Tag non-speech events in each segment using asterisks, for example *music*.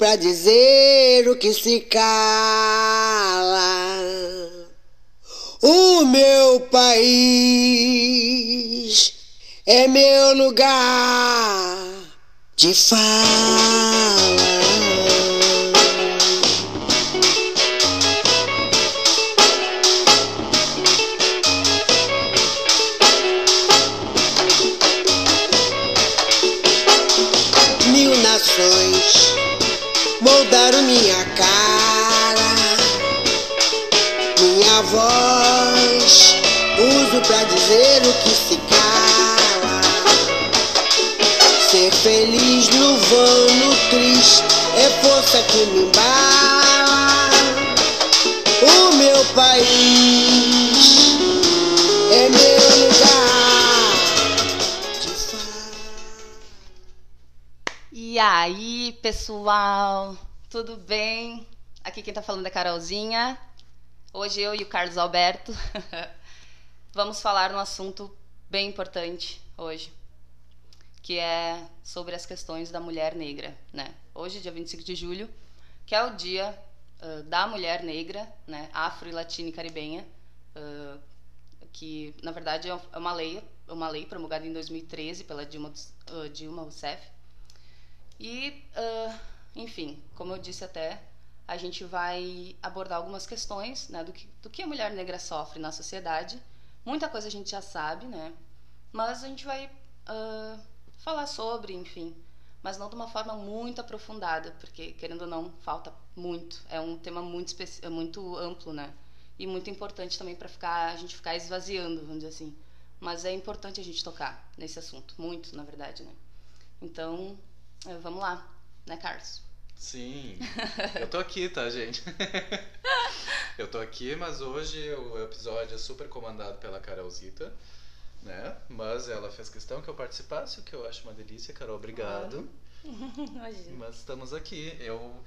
Pra dizer o que se cala. O meu país é meu lugar de fala. É força que me embala. O meu país é meu lugar de. E aí, pessoal? Tudo bem? Aqui quem tá falando é Carolzinha. Hoje eu e o Carlos Alberto *laughs* vamos falar um assunto bem importante hoje, que é sobre as questões da mulher negra, né? Hoje, dia 25 de julho, que é o dia ah, da mulher negra, né? Afro latina e caribenha, ah, que na verdade é uma lei, uma lei promulgada em 2013 pela Dilma, ah, Dilma Rousseff. E, enfim, como eu disse até, a gente vai abordar algumas questões né, do, que, do que a mulher negra sofre na sociedade. Muita coisa a gente já sabe, né? Mas a gente vai falar sobre, enfim, mas não de uma forma muito aprofundada, porque, querendo ou não, falta muito. É um tema muito, especi- muito amplo, né? E muito importante também para ficar, a gente ficar esvaziando, vamos dizer assim. Mas é importante a gente tocar nesse assunto, muito, na verdade, né? Então, eh, vamos lá, né, Carlos? Sim, eu tô aqui, tá, gente? *laughs* eu tô aqui, mas hoje o episódio é super comandado pela Carolzita, né? Mas ela fez questão que eu participasse, o que eu acho uma delícia, Carol, obrigado. *laughs* Imagina. Mas estamos aqui. Eu,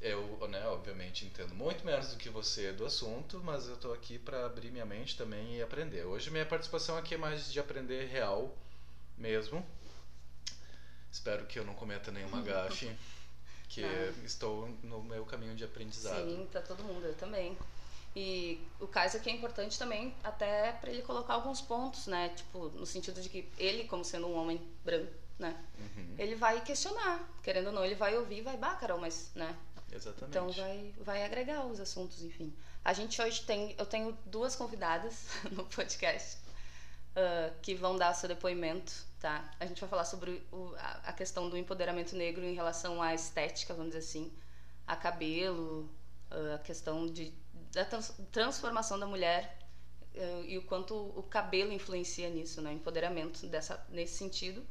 eu, né, obviamente entendo muito menos do que você do assunto, mas eu tô aqui para abrir minha mente também e aprender. Hoje minha participação aqui é mais de aprender real mesmo. Espero que eu não cometa nenhuma gafe, *laughs* que Não. estou no meu caminho de aprendizado. Sim, tá todo mundo, eu também. E o caso aqui é importante também, até para ele colocar alguns pontos, né? Tipo, no sentido de que ele, como sendo um homem branco, né? Uhum, Ele vai questionar, querendo ou não, ele vai ouvir, e vai, bah, Carol, mas, né? exatamente. Então vai, vai agregar os assuntos, enfim. A gente hoje tem, eu tenho duas convidadas *laughs* no podcast ah, que vão dar seu depoimento, tá? A gente vai falar sobre o- a, questão do empoderamento negro em relação à estética, vamos dizer assim, a cabelo, ah, a questão de, da trans- transformação da mulher ah, e o quanto o cabelo influencia nisso, né? Empoderamento dessa, nesse sentido.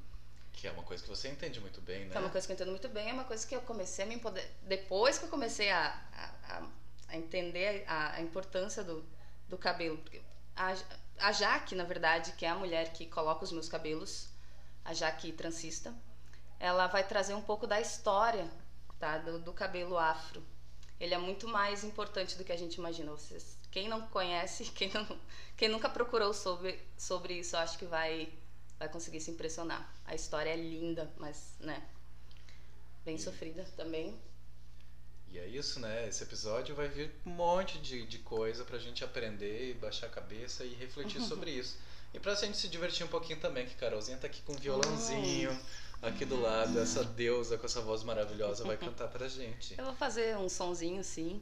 Que é uma coisa que você entende muito bem, né? Que é uma coisa que eu entendo muito bem, é uma coisa que eu comecei a me empoderar. Depois que eu comecei a, a, a- a entender a, a importância do, do cabelo. Porque a, a Jaque, na verdade, que é a mulher que coloca os meus cabelos, a Jaque transista, ela vai trazer um pouco da história tá, do, do cabelo afro. Ele é muito mais importante do que a gente imagina. Vocês, quem não conhece, *laughs* quem, não, quem nunca procurou sobre, sobre isso, acho que vai, vai conseguir se impressionar. A história é linda, mas, né, bem E- sofrida também. E é isso, né? Esse episódio vai vir um monte de, de coisa pra gente aprender baixar a cabeça e refletir *laughs* sobre isso. E pra gente se divertir um pouquinho também, que Carolzinha tá aqui com um violãozinho aqui do lado, essa deusa com essa voz maravilhosa vai cantar pra gente. Eu vou fazer um sonzinho, sim.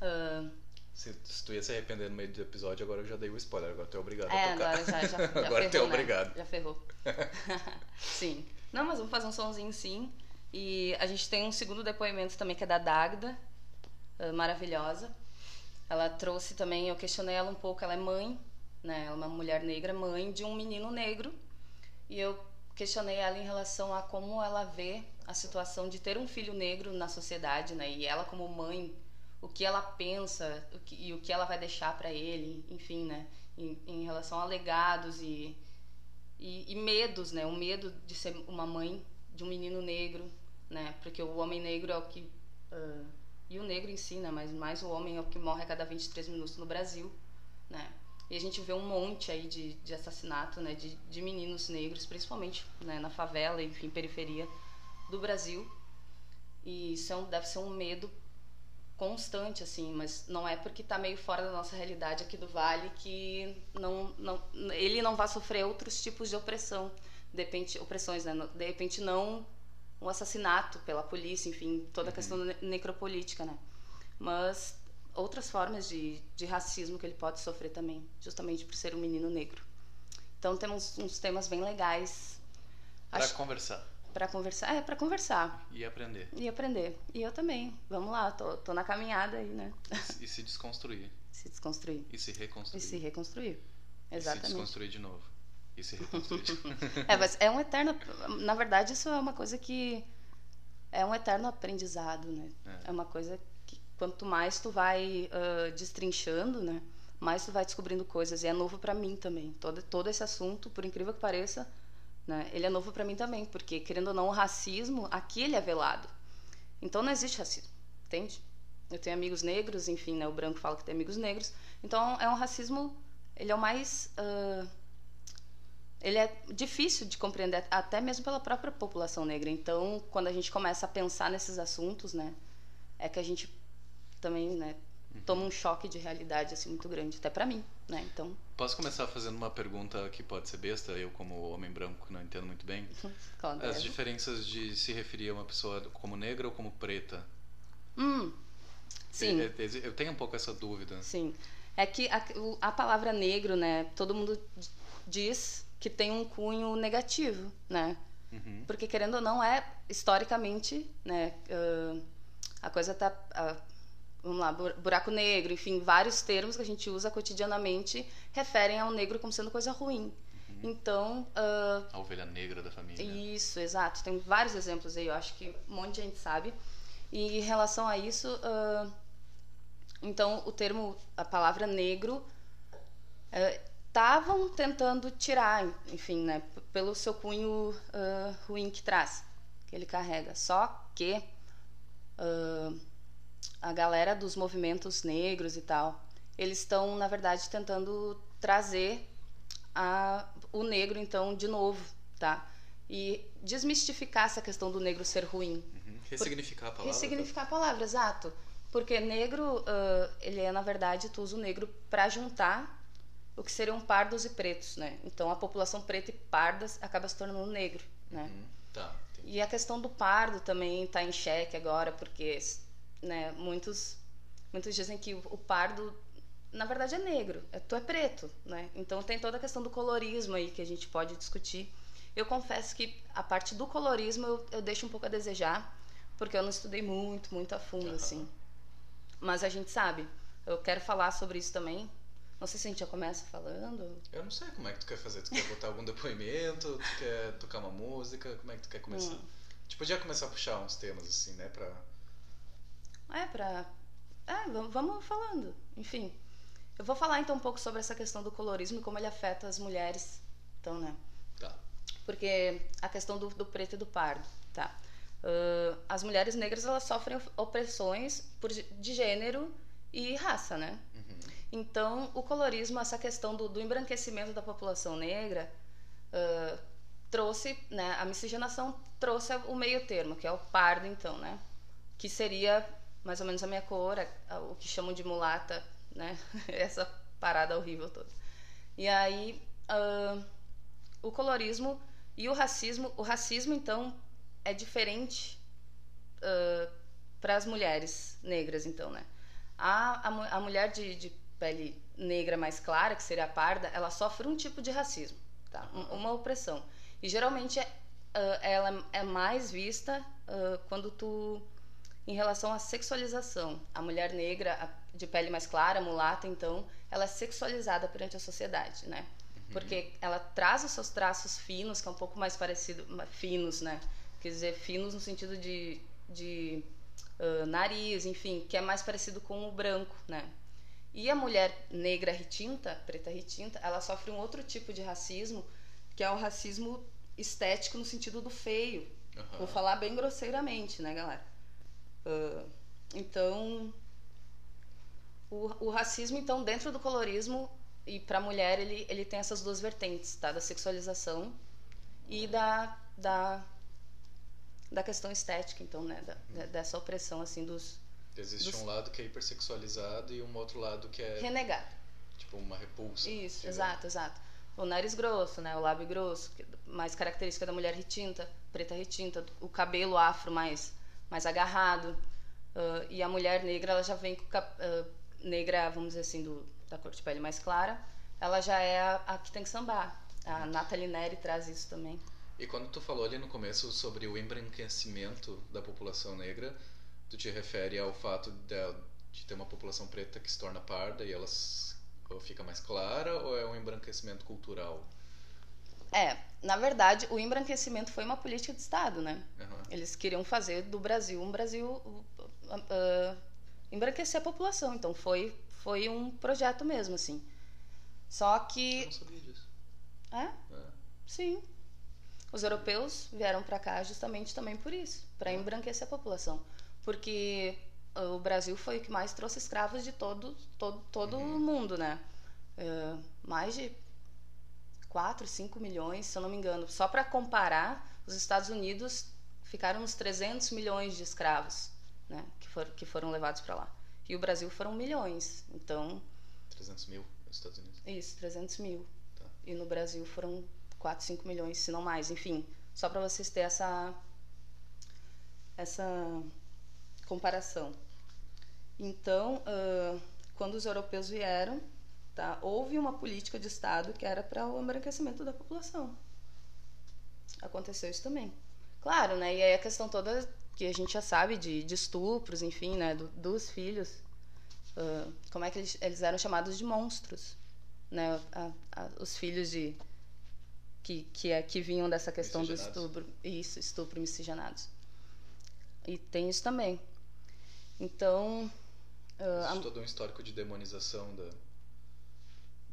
Ah, Se, se tu ia se arrepender no meio do episódio, agora eu já dei o spoiler, agora tu é obrigado é, a tocar. agora já, já, *laughs* já Agora tu é ferrou, né? obrigado. Já ferrou. *laughs* sim. Não, mas vamos fazer um sonzinho, sim. E a gente tem um segundo depoimento também, que é da Dagda, ah, maravilhosa. Ela trouxe também, eu questionei ela um pouco, ela é mãe, né? Ela é uma mulher negra, mãe de um menino negro. E eu questionei ela em relação a como ela vê a situação de ter um filho negro na sociedade, né? E ela como mãe, o que ela pensa o que, e o que ela vai deixar para ele, enfim, né? Em, em relação a legados e, e, e medos, né? O medo de ser uma mãe de um menino negro, né? Porque o homem negro é o que ah, e o negro em si, né? Mas mais o homem é o que morre a cada 23 minutos no Brasil, né? E a gente vê um monte aí de, de assassinato, né, de, de meninos negros, principalmente né, na favela, enfim, periferia do Brasil. E isso é um, deve ser um medo constante, assim, mas não é porque está meio fora da nossa realidade aqui do Vale que não, não, ele não vai sofrer outros tipos de opressão, de repente, opressões, né? De repente não um assassinato pela polícia, enfim, toda a questão uhum. necropolítica, né? Mas outras formas de, de racismo que ele pode sofrer também, justamente por ser um menino negro. Então temos uns temas bem legais. Para conversar para conversar. É, para conversar. E aprender. E aprender. E eu também. Vamos lá, tô, tô na caminhada aí, né? E, se desconstruir. *laughs* se desconstruir. E se reconstruir. E se reconstruir. Exatamente. E se desconstruir de novo. E se reconstruir de *laughs* é, mas é um eterno. Na verdade, isso é uma coisa que. É um eterno aprendizado, né? É, é uma coisa quanto mais tu vai uh, destrinchando, né? Mais tu vai descobrindo coisas. E é novo para mim também. Todo, todo esse assunto, por incrível que pareça, né? Ele é novo para mim também, porque, querendo ou não, o racismo, aqui ele é velado. Então não existe racismo, entende? Eu tenho amigos negros, enfim, né? o branco fala que tem amigos negros. Então é um racismo, ele é o mais. Uh, ele é difícil de compreender, até mesmo pela própria população negra. Então, quando a gente começa a pensar nesses assuntos, né, é que a gente também, né, uhum. toma um choque de realidade assim muito grande, até para mim, né? Então. Posso começar fazendo uma pergunta que pode ser besta, eu como homem branco não entendo muito bem. *laughs* As diferenças de se referir a uma pessoa como negra ou como preta. Hum. Sim. Eu tenho um pouco essa dúvida. Sim. É que a, a palavra negro, né? Todo mundo diz que tem um cunho negativo, né? Uhum. Porque querendo ou não é historicamente, né? Uh, a coisa tá uh, vamos lá, buraco negro, enfim, vários termos que a gente usa cotidianamente referem ao negro como sendo coisa ruim. Uhum. Então. Uh, a ovelha negra da família. Isso, exato. Tem vários exemplos aí, eu acho que um monte de gente sabe. E em relação a isso, uh, então o termo, a palavra negro, estavam uh, tentando tirar, enfim, né, pelo seu cunho ruim que traz, que ele carrega. Só que a galera dos movimentos negros e tal, eles estão, na verdade, tentando trazer a, o negro, então, de novo, tá? E desmistificar essa questão do negro ser ruim. Uhum. Ressignificar a palavra. Ressignificar a palavra, exato. Porque negro, uh, ele é, na verdade, tu usa o negro para juntar o que seriam pardos e pretos, né? Então, a população preta e pardas acaba se tornando negro, né? Uhum. Tá, e a questão do pardo também está em xeque agora, porque né, muitos muitos dizem que o pardo na verdade é negro, é, tu é preto, né? Então tem toda a questão do colorismo aí que a gente pode discutir. Eu confesso que a parte do colorismo eu, eu deixo um pouco a desejar, porque eu não estudei muito, muito a fundo, uhum. assim. Mas a gente sabe. Eu quero falar sobre isso também. Não sei se a gente já começa falando. Eu não sei como é que tu quer fazer. Tu quer botar algum depoimento? Tu quer tocar uma música? Como é que tu quer começar? Hum. Tipo, podia começar a puxar uns temas, assim, né? Pra é, pra. É, vamos falando. Enfim. Eu vou falar então um pouco sobre essa questão do colorismo e como ele afeta as mulheres. Então, né? Tá. Porque a questão do, do preto e do pardo, tá? Uh, as mulheres negras elas sofrem opressões por, de gênero e raça, né? Uhum. Então, o colorismo, essa questão do, do embranquecimento da população negra, uh, trouxe, né? A miscigenação trouxe o meio termo, que é o pardo, então, né? Que seria mais ou menos a minha cor, o que chamam de mulata, né? *laughs* Essa parada horrível toda. E aí, uh, o colorismo e o racismo. O racismo, então, é diferente uh, para as mulheres negras, então, né? A, a, a mulher de, de, pele negra mais clara, que seria a parda, ela sofre um tipo de racismo, tá? uma opressão. E geralmente é, uh, ela é mais vista quando tu em relação à sexualização. A mulher negra de pele mais clara, mulata, então, ela é sexualizada perante a sociedade, né? Uhum. Porque ela traz os seus traços finos, que é um pouco mais parecido, finos, né? Quer dizer, finos no sentido de, de uh, nariz, enfim, que é mais parecido com o branco, né? E a mulher negra retinta, preta retinta, ela sofre um outro tipo de racismo, que é o racismo estético no sentido do feio. Uhum. Vou falar bem grosseiramente, né, galera? Uh, então, o, o, racismo, então, dentro do colorismo, e para a mulher ele, ele tem essas duas vertentes, tá? Da sexualização e da, da, da questão estética, então, né? Da, dessa opressão, assim, dos... Existe dos... um lado que é hipersexualizado e um outro lado que é... Renegado. Tipo, uma repulsa. Isso, exato, exato. O nariz grosso, né? O lábio grosso, mais característica da mulher retinta, preta retinta. O cabelo afro mais, mais agarrado. Uh, e a mulher negra, ela já vem com... Uh, negra, vamos dizer assim, do, da cor de pele mais clara. Ela já é a, a que tem que sambar. A Nathalie Neri traz isso também. E quando tu falou ali no começo sobre o embranquecimento da população negra, tu te refere ao fato de, de ter uma população preta que se torna parda e ela fica mais clara ou é um embranquecimento cultural? É, na verdade, o embranquecimento foi uma política de Estado, né? Uhum. Eles queriam fazer do Brasil um Brasil uh, uh, embranquecer a população, então foi foi um projeto mesmo, assim. Só que. Eu não sabia disso. É? é. Sim. Os europeus vieram para cá justamente também por isso, para embranquecer a população, porque o Brasil foi o que mais trouxe escravos de todo todo todo uhum. o mundo, né? Uh, mais de 4, 5 milhões, se eu não me engano. Só para comparar, os Estados Unidos ficaram uns 300 milhões de escravos, né, que, for, que foram levados para lá. E o Brasil foram milhões, então... 300 mil nos Estados Unidos? Isso, 300 mil. Tá. E no Brasil foram 4, 5 milhões, se não mais. Enfim, só para vocês terem essa, essa comparação. Então, uh, quando os europeus vieram, tá, houve uma política de Estado que era para o embranquecimento da população. Aconteceu isso também. Claro, né? E aí a questão toda que a gente já sabe de, de estupros, enfim, né? Do, dos filhos. Uh, como é que eles, eles eram chamados de monstros, né? A, a, os filhos de que, que, é, que vinham dessa questão do estupro. Isso, estupro miscigenados. E tem isso também. Então. Uh, Existe todo um histórico de demonização da,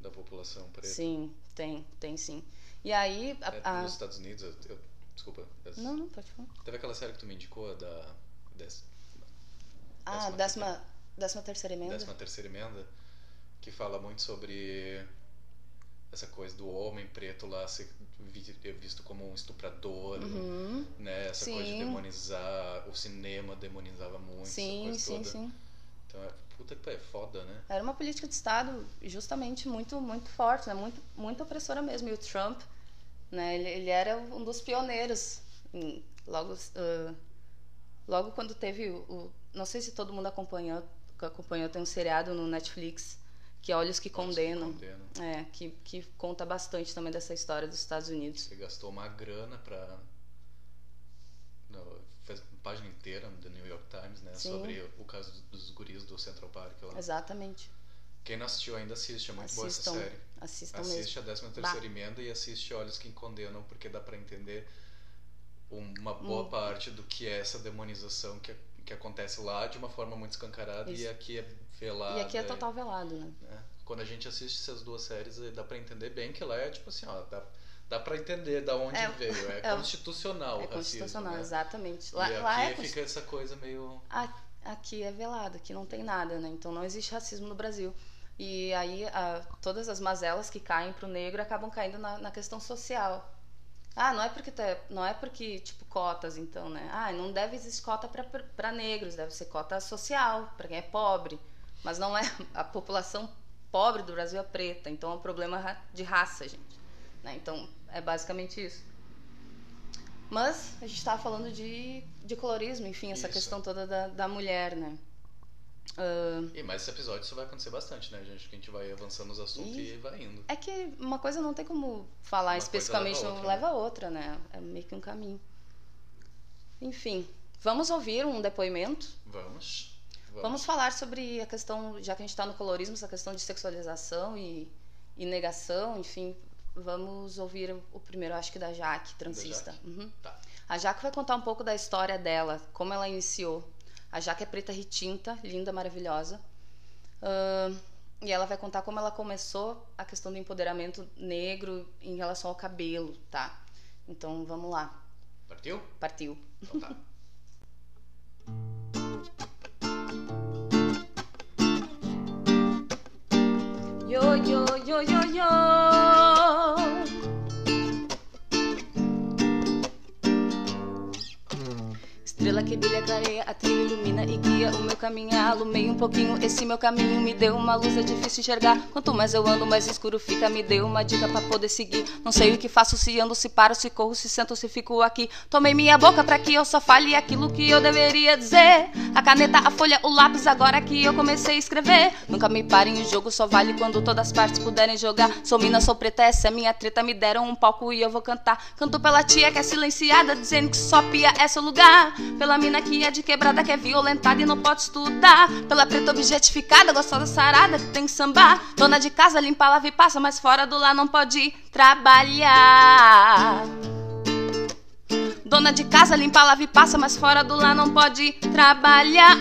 da população preta. Sim, tem, tem sim. E aí. A, é, a... Nos Estados Unidos, eu, eu, desculpa. Não, não, pode falar. Teve aquela série que tu me indicou, da. Des, ah, décima, décima terceira emenda. Décima terceira emenda, que fala muito sobre essa coisa do homem preto lá ser visto como um estuprador, uhum. né? Essa sim. coisa de demonizar, o cinema demonizava muito, sim, sim, toda. sim. Então, é, puta que é foda, né? Era uma política de Estado justamente muito, muito forte, né? Muito, muito opressora mesmo. E o Trump, né? Ele, ele era um dos pioneiros. Em, logo, uh, logo quando teve o, o, não sei se todo mundo acompanhou, acompanhou tem um seriado no Netflix que Olhos que Condenam. Que condenam. É, que, que conta bastante também dessa história dos Estados Unidos. Você gastou uma grana fez uma página inteira do New York Times, né, Sim. sobre o caso dos guris do Central Park lá. Exatamente. Quem não assistiu ainda assiste, é muito assistam, boa essa série. Assistam assiste mesmo. a 13 terceira emenda e assiste Olhos que Condenam, porque dá para entender uma boa hum. parte do que é essa demonização que, que acontece lá de uma forma muito escancarada Isso. e aqui é velado. E aqui é total velado, né? né? Quando a gente assiste essas duas séries, dá para entender bem que lá é tipo assim, ó, dá, dá para entender da onde é, veio. É, *laughs* é constitucional é o constitucional, né? exatamente. Lá, e lá aqui é fica essa coisa meio. Aqui é velado, aqui não tem nada, né? Então não existe racismo no Brasil. E aí a, todas as mazelas que caem para o negro acabam caindo na, na questão social. Ah, não é porque tá, não é porque tipo cotas então, né? Ah, não deve existir cota para negros, deve ser cota social para quem é pobre, mas não é a população pobre do Brasil é preta, então é um problema de raça, gente. Né? Então é basicamente isso. Mas a gente estava falando de, de colorismo, enfim, essa isso. questão toda da, da mulher, né? Uh, e mais esse episódio isso vai acontecer bastante, né, gente? Que a gente vai avançando nos assuntos e, e vai indo. É que uma coisa não tem como falar uma especificamente, leva a, outra, leva a outra, né? É meio que um caminho. Enfim, vamos ouvir um depoimento? Vamos. Vamos, vamos falar sobre a questão, já que a gente está no colorismo, essa questão de sexualização e, e negação, enfim. Vamos ouvir o primeiro, acho que da Jaque, transista. Da Jaque? Uhum. Tá. A Jaque vai contar um pouco da história dela, como ela iniciou a Jaque é preta retinta, linda, maravilhosa. Uh, e ela vai contar como ela começou a questão do empoderamento negro em relação ao cabelo, tá? Então vamos lá. Partiu? Partiu. Então tá. *laughs* Yo, yo, yo, yo, yo. Estrela que brilha, clareia, a trilha ilumina e guia o meu caminho. Alumei um pouquinho esse meu caminho, me deu uma luz, é difícil enxergar. Quanto mais eu ando, mais escuro fica. Me deu uma dica para poder seguir. Não sei o que faço, se ando, se paro, se corro, se sento, se fico aqui. Tomei minha boca para que eu só fale aquilo que eu deveria dizer. A caneta, a folha, o lápis, agora que eu comecei a escrever. Nunca me parem, o jogo só vale quando todas as partes puderem jogar. Sou mina, sou preta, essa é minha treta. Me deram um palco e eu vou cantar. Canto pela tia que é silenciada, dizendo que só pia é seu lugar. Pela mina que é de quebrada, que é violentada e não pode estudar. Pela preta objetificada, gostosa sarada, que tem que sambar. Dona de casa, limpa, lava e passa, mas fora do lar não pode trabalhar. Dona de casa, limpa, lava e passa, mas fora do lar não pode trabalhar.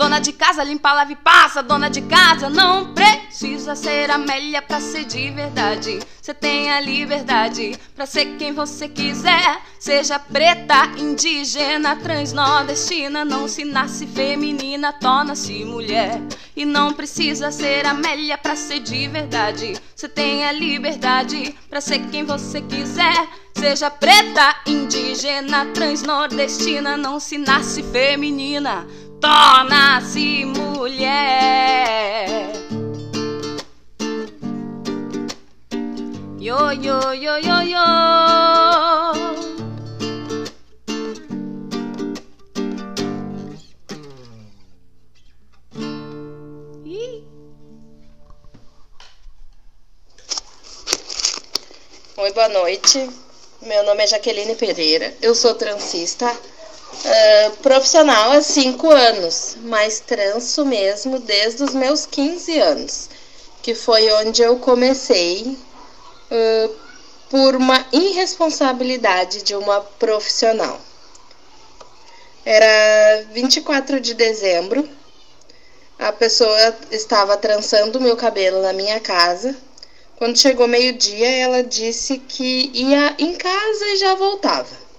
Dona de casa, limpa, lava e passa. Dona de casa não precisa ser Amélia pra ser de verdade. Você tem a liberdade pra ser quem você quiser. Seja preta, indígena, transnordestina. Não se nasce feminina, torna-se mulher. E não precisa ser Amélia pra ser de verdade. Você tem a liberdade pra ser quem você quiser. Seja preta, indígena, transnordestina. Não se nasce feminina torna-se mulher. Yo, yo, yo, yo, yo. Oi, boa noite. Meu nome é Jaqueline Pereira. Eu sou transista Uh, profissional há cinco anos, mas transo mesmo desde os meus 15 anos, que foi onde eu comecei uh, por uma irresponsabilidade de uma profissional. Era 24 de dezembro, a pessoa estava trançando meu cabelo na minha casa. Quando chegou meio-dia, ela disse que ia em casa e já voltava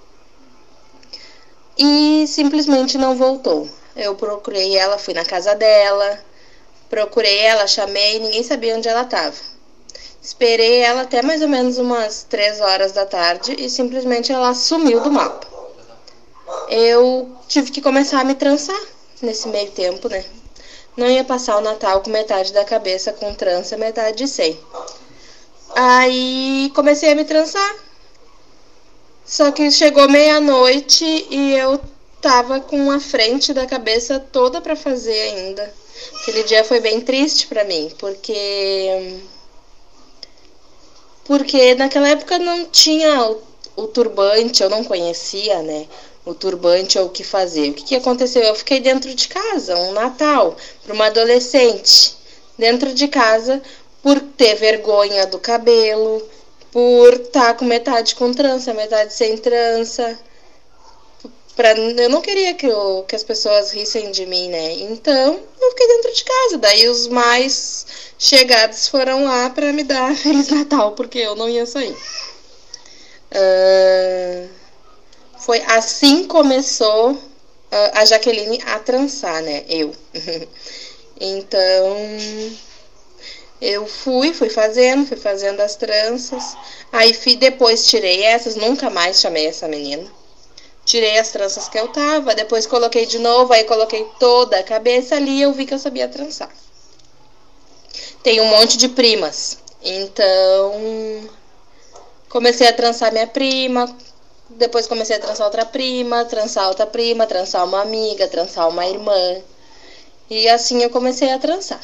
e simplesmente não voltou. Eu procurei ela, fui na casa dela, procurei ela, chamei, ninguém sabia onde ela estava. Esperei ela até mais ou menos umas três horas da tarde e simplesmente ela sumiu do mapa. Eu tive que começar a me trançar nesse meio tempo, né? Não ia passar o Natal com metade da cabeça com trança, metade sem. Aí comecei a me trançar só que chegou meia-noite e eu tava com a frente da cabeça toda para fazer ainda. Aquele dia foi bem triste para mim, porque porque naquela época não tinha o, o, turbante, eu não conhecia, né? O turbante ou o que fazer. O que, que aconteceu? Eu fiquei dentro de casa, um Natal, para uma adolescente, dentro de casa, por ter vergonha do cabelo, por estar tá com metade com trança, metade sem trança. Pra, eu não queria que, eu, que as pessoas rissem de mim, né? Então eu fiquei dentro de casa. Daí os mais chegados foram lá para me dar *laughs* Feliz Natal, porque eu não ia sair. Uh, foi assim começou uh, a Jaqueline a trançar, né? Eu. *laughs* então eu fui, fui fazendo, fui fazendo as tranças. Aí fui, depois tirei essas, nunca mais chamei essa menina. Tirei as tranças que eu tava, depois coloquei de novo, aí coloquei toda a cabeça ali e eu vi que eu sabia trançar. Tem um monte de primas. Então, comecei a trançar minha prima, depois comecei a trançar outra prima, trançar outra prima, trançar uma amiga, trançar uma irmã. E assim eu comecei a trançar.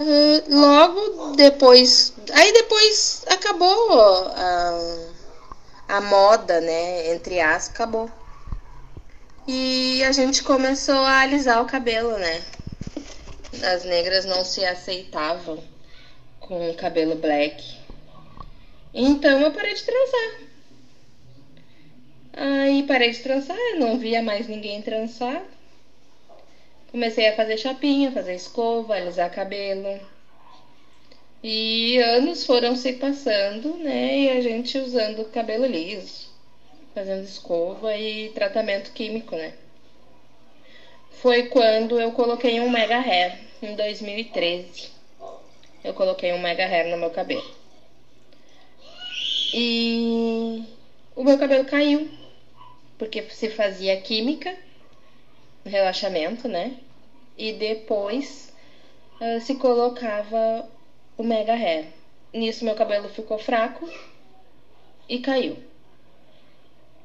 Uh, logo depois. Aí depois acabou a, a moda, né? Entre aspas, acabou. E a gente começou a alisar o cabelo, né? As negras não se aceitavam com o cabelo black. Então eu parei de trançar. Aí parei de trançar, não via mais ninguém trançar. Comecei a fazer chapinha, fazer escova, alisar cabelo. E anos foram se passando, né? E a gente usando cabelo liso, fazendo escova e tratamento químico, né? foi quando eu coloquei um mega hair em 2013. Eu coloquei um mega hair no meu cabelo. E o meu cabelo caiu, porque se fazia química, relaxamento, né? E depois uh, se colocava o mega hair. Nisso meu cabelo ficou fraco e caiu.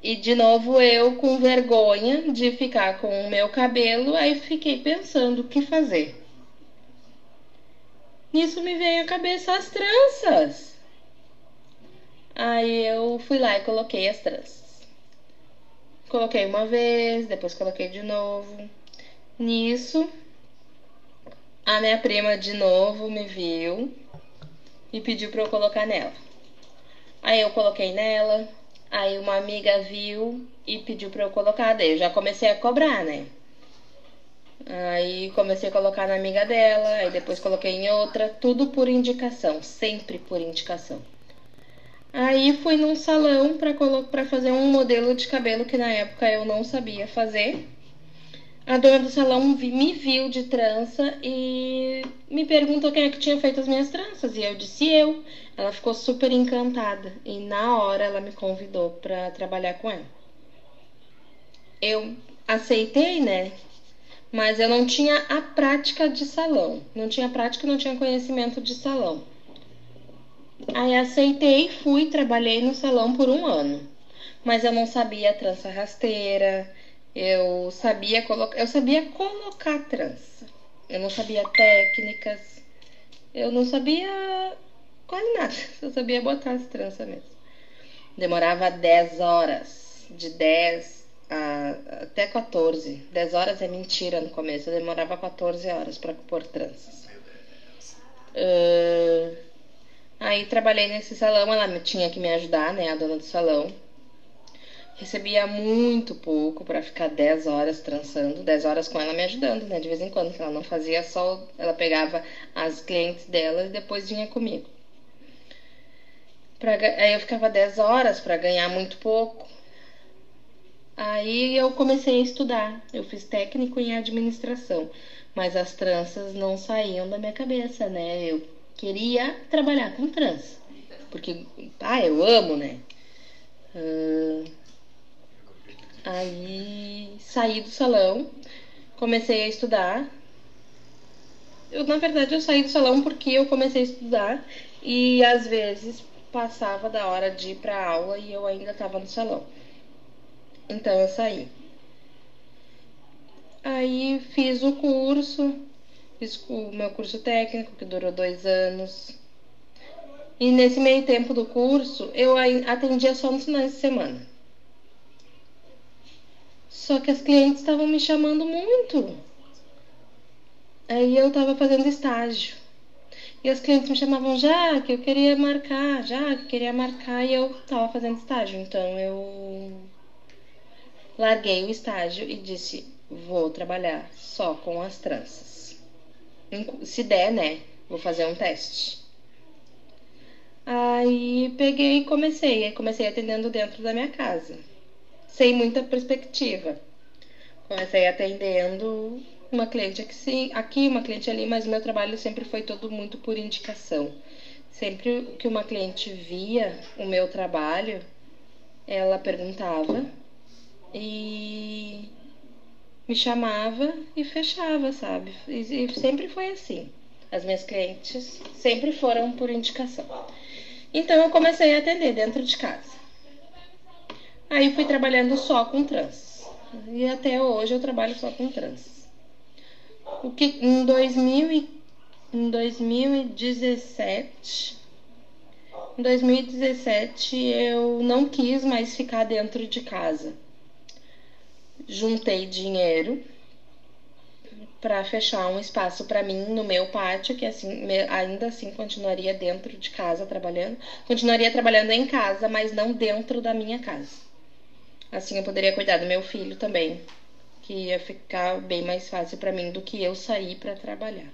E de novo eu com vergonha de ficar com o meu cabelo, aí fiquei pensando o que fazer. Nisso me veio à cabeça as tranças. Aí eu fui lá e coloquei as tranças. Coloquei uma vez, depois coloquei de novo. Nisso, a minha prima de novo me viu e pediu para eu colocar nela. Aí eu coloquei nela, aí uma amiga viu e pediu para eu colocar, daí eu já comecei a cobrar, né? Aí comecei a colocar na amiga dela, aí depois coloquei em outra, tudo por indicação, sempre por indicação. Aí fui num salão para fazer um modelo de cabelo que na época eu não sabia fazer. A dona do salão me viu de trança e me perguntou quem é que tinha feito as minhas tranças. E eu disse eu. Ela ficou super encantada e na hora ela me convidou para trabalhar com ela. Eu aceitei, né? Mas eu não tinha a prática de salão. Não tinha prática, não tinha conhecimento de salão. Aí aceitei, fui, trabalhei no salão por um ano. Mas eu não sabia trança rasteira, eu sabia colocar, eu sabia colocar trança. Eu não sabia técnicas. Eu não sabia quase nada. *laughs* Eu sabia botar as tranças mesmo. Demorava 10 horas, de 10 a, até 14. 10 horas é mentira no começo. Eu demorava 14 horas para pôr tranças. Uh, aí trabalhei nesse salão, ela tinha que me ajudar, né, a dona do salão recebia muito pouco para ficar 10 horas trançando, 10 horas com ela me ajudando, né? De vez em quando, que ela não fazia só, ela pegava as clientes dela e depois vinha comigo. Pra, aí eu ficava 10 horas para ganhar muito pouco. Aí eu comecei a estudar. Eu fiz técnico em administração, mas as tranças não saíam da minha cabeça, né? Eu queria trabalhar com trança, porque, ah, eu amo, né? Uh, Aí saí do salão, comecei a estudar. Eu, na verdade, eu saí do salão porque eu comecei a estudar e às vezes passava da hora de ir para aula e eu ainda estava no salão. Então eu saí. Aí fiz o curso, fiz o meu curso técnico que durou dois anos. E nesse meio tempo do curso eu atendia só nos finais de semana. Só que as clientes estavam me chamando muito. Aí eu estava fazendo estágio. E as clientes me chamavam já que eu queria marcar, já que eu queria marcar e eu estava fazendo estágio. Então eu larguei o estágio e disse: vou trabalhar só com as tranças. Se der, né? Vou fazer um teste. Aí peguei e comecei. Comecei atendendo dentro da minha casa sem muita perspectiva. Comecei atendendo uma cliente aqui, aqui, uma cliente ali, mas o meu trabalho sempre foi todo muito por indicação. Sempre que uma cliente via o meu trabalho, ela perguntava e me chamava e fechava, sabe? E, e sempre foi assim. As minhas clientes sempre foram por indicação. Então eu comecei a atender dentro de casa. Aí fui trabalhando só com trans. E até hoje eu trabalho só com trans. O que em 2000 e, em 2017 em 2017 eu não quis mais ficar dentro de casa. Juntei dinheiro para fechar um espaço para mim no meu pátio, que assim ainda assim continuaria dentro de casa trabalhando, continuaria trabalhando em casa, mas não dentro da minha casa. Assim eu poderia cuidar do meu filho também, que ia ficar bem mais fácil para mim do que eu sair para trabalhar.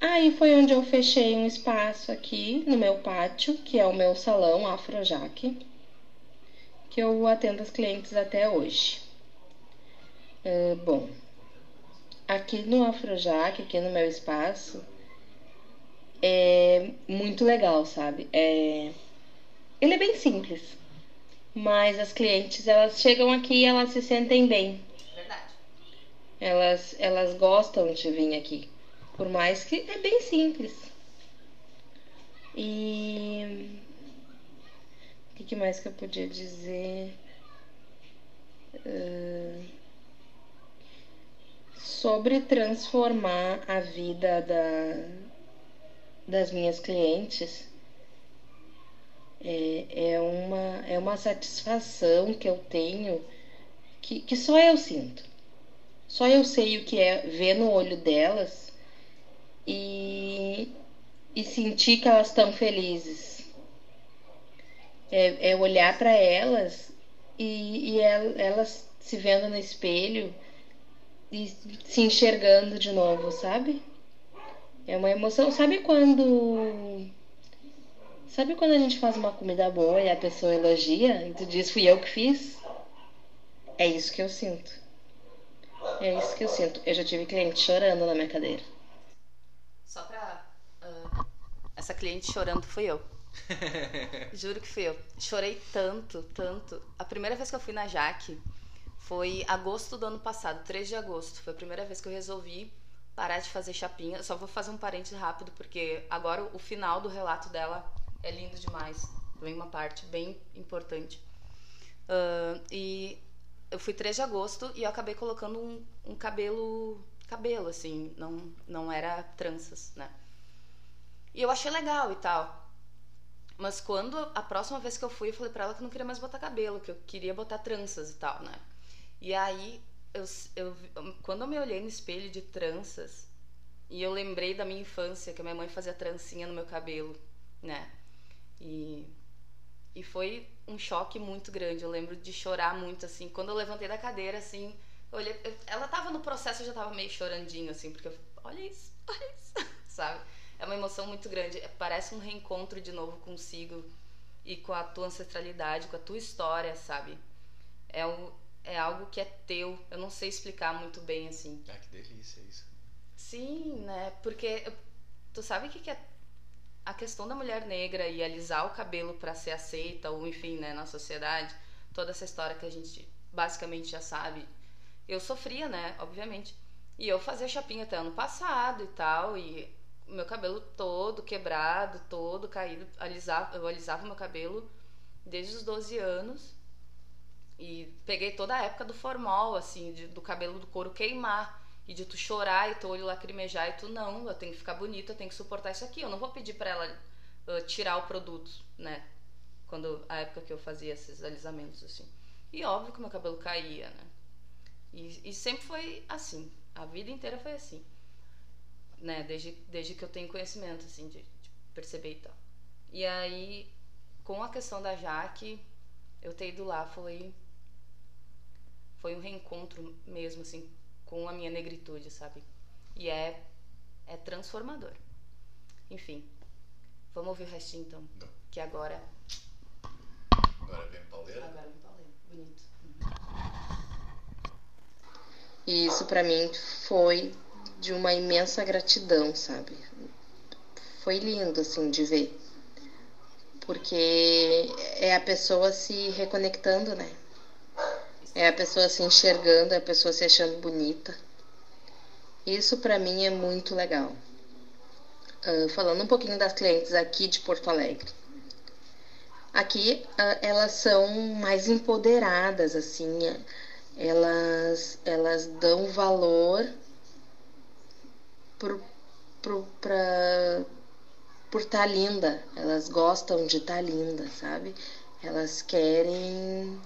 Aí foi onde eu fechei um espaço aqui no meu pátio, que é o meu salão Afrojaque, que eu atendo as clientes até hoje. Uh, bom, aqui no Afrojac, aqui no meu espaço, é muito legal, sabe? É... Ele é bem simples, mas as clientes elas chegam aqui e elas se sentem bem. Verdade. Elas, elas gostam de vir aqui, por mais que é bem simples. E o que, que mais que eu podia dizer? Uh... Sobre transformar a vida da, das minhas clientes é, é, uma, é uma satisfação que eu tenho que, que só eu sinto. Só eu sei o que é ver no olho delas e, e sentir que elas estão felizes. É, é olhar para elas e, e elas se vendo no espelho e se enxergando de novo, sabe? É uma emoção. Sabe quando. Sabe quando a gente faz uma comida boa e a pessoa elogia e tu diz fui eu que fiz? É isso que eu sinto. É isso que eu sinto. Eu já tive cliente chorando na minha cadeira. Só pra. Uh, essa cliente chorando fui eu. *laughs* Juro que fui eu. Chorei tanto, tanto. A primeira vez que eu fui na Jaque foi agosto do ano passado, 3 de agosto. Foi a primeira vez que eu resolvi parar de fazer chapinha. Só vou fazer um parênteses rápido, porque agora o final do relato dela é lindo demais. Vem uma parte bem importante. Uh, e eu fui 3 de agosto e eu acabei colocando um, um, cabelo. Cabelo, assim, não, não era tranças, né? E eu achei legal e tal. Mas quando a próxima vez que eu fui, eu falei pra ela que não queria mais botar cabelo, que eu queria botar tranças e tal, né? E aí eu, eu, quando eu me olhei no espelho de tranças e eu lembrei da minha infância, que a minha mãe fazia trancinha no meu cabelo, né? E, e foi um choque muito grande. Eu lembro de chorar muito, assim. Quando eu levantei da cadeira, assim, eu olhei, eu, ela tava no processo, eu já tava meio chorandinho, assim, porque eu, olha isso, *laughs* olha isso, *laughs* sabe? É uma emoção muito grande. Parece um reencontro de novo consigo e com a tua ancestralidade, com a tua história, sabe? É um, é algo que é teu. Eu não sei explicar muito bem assim. Ah, que delícia isso. Sim, né? Porque tu sabe o que, que é a questão da mulher negra e alisar o cabelo para ser aceita ou enfim, né, na sociedade, toda essa história que a gente basicamente já sabe. Eu sofria, né, obviamente. E eu fazia chapinha até ano passado e tal, e meu cabelo todo quebrado, todo caído, alisava, eu alisava meu cabelo desde os 12 anos. E peguei toda a época do formal, assim, de, do cabelo do couro queimar. E de tu chorar e teu olho lacrimejar e tu não, eu tenho que ficar bonita, eu tenho que suportar isso aqui. Eu não vou pedir para ela uh, tirar o produto, né? Quando a época que eu fazia esses alisamentos assim. E óbvio que meu cabelo caía, né? E, e sempre foi assim. A vida inteira foi assim. Né? Desde, desde que eu tenho conhecimento, assim, de, de perceber e tal. E aí, com a questão da Jaque, eu ter ido lá foi foi um reencontro mesmo, assim, com a minha negritude, sabe? E é, é transformador. Enfim, vamos ouvir o restinho então. Não. Que agora. Agora vem pauleira? Agora vem pauleira. Bonito. E isso para mim foi de uma imensa gratidão, sabe? Foi lindo, assim, de ver. Porque é a pessoa se reconectando, né? É a pessoa se enxergando, é a pessoa se achando bonita. Isso para mim é muito legal. Uh, falando um pouquinho das clientes aqui de Porto Alegre. Aqui uh, elas são mais empoderadas, assim, elas, elas dão valor por, por, pra, por estar tá linda. Elas gostam de estar tá linda, sabe? Elas querem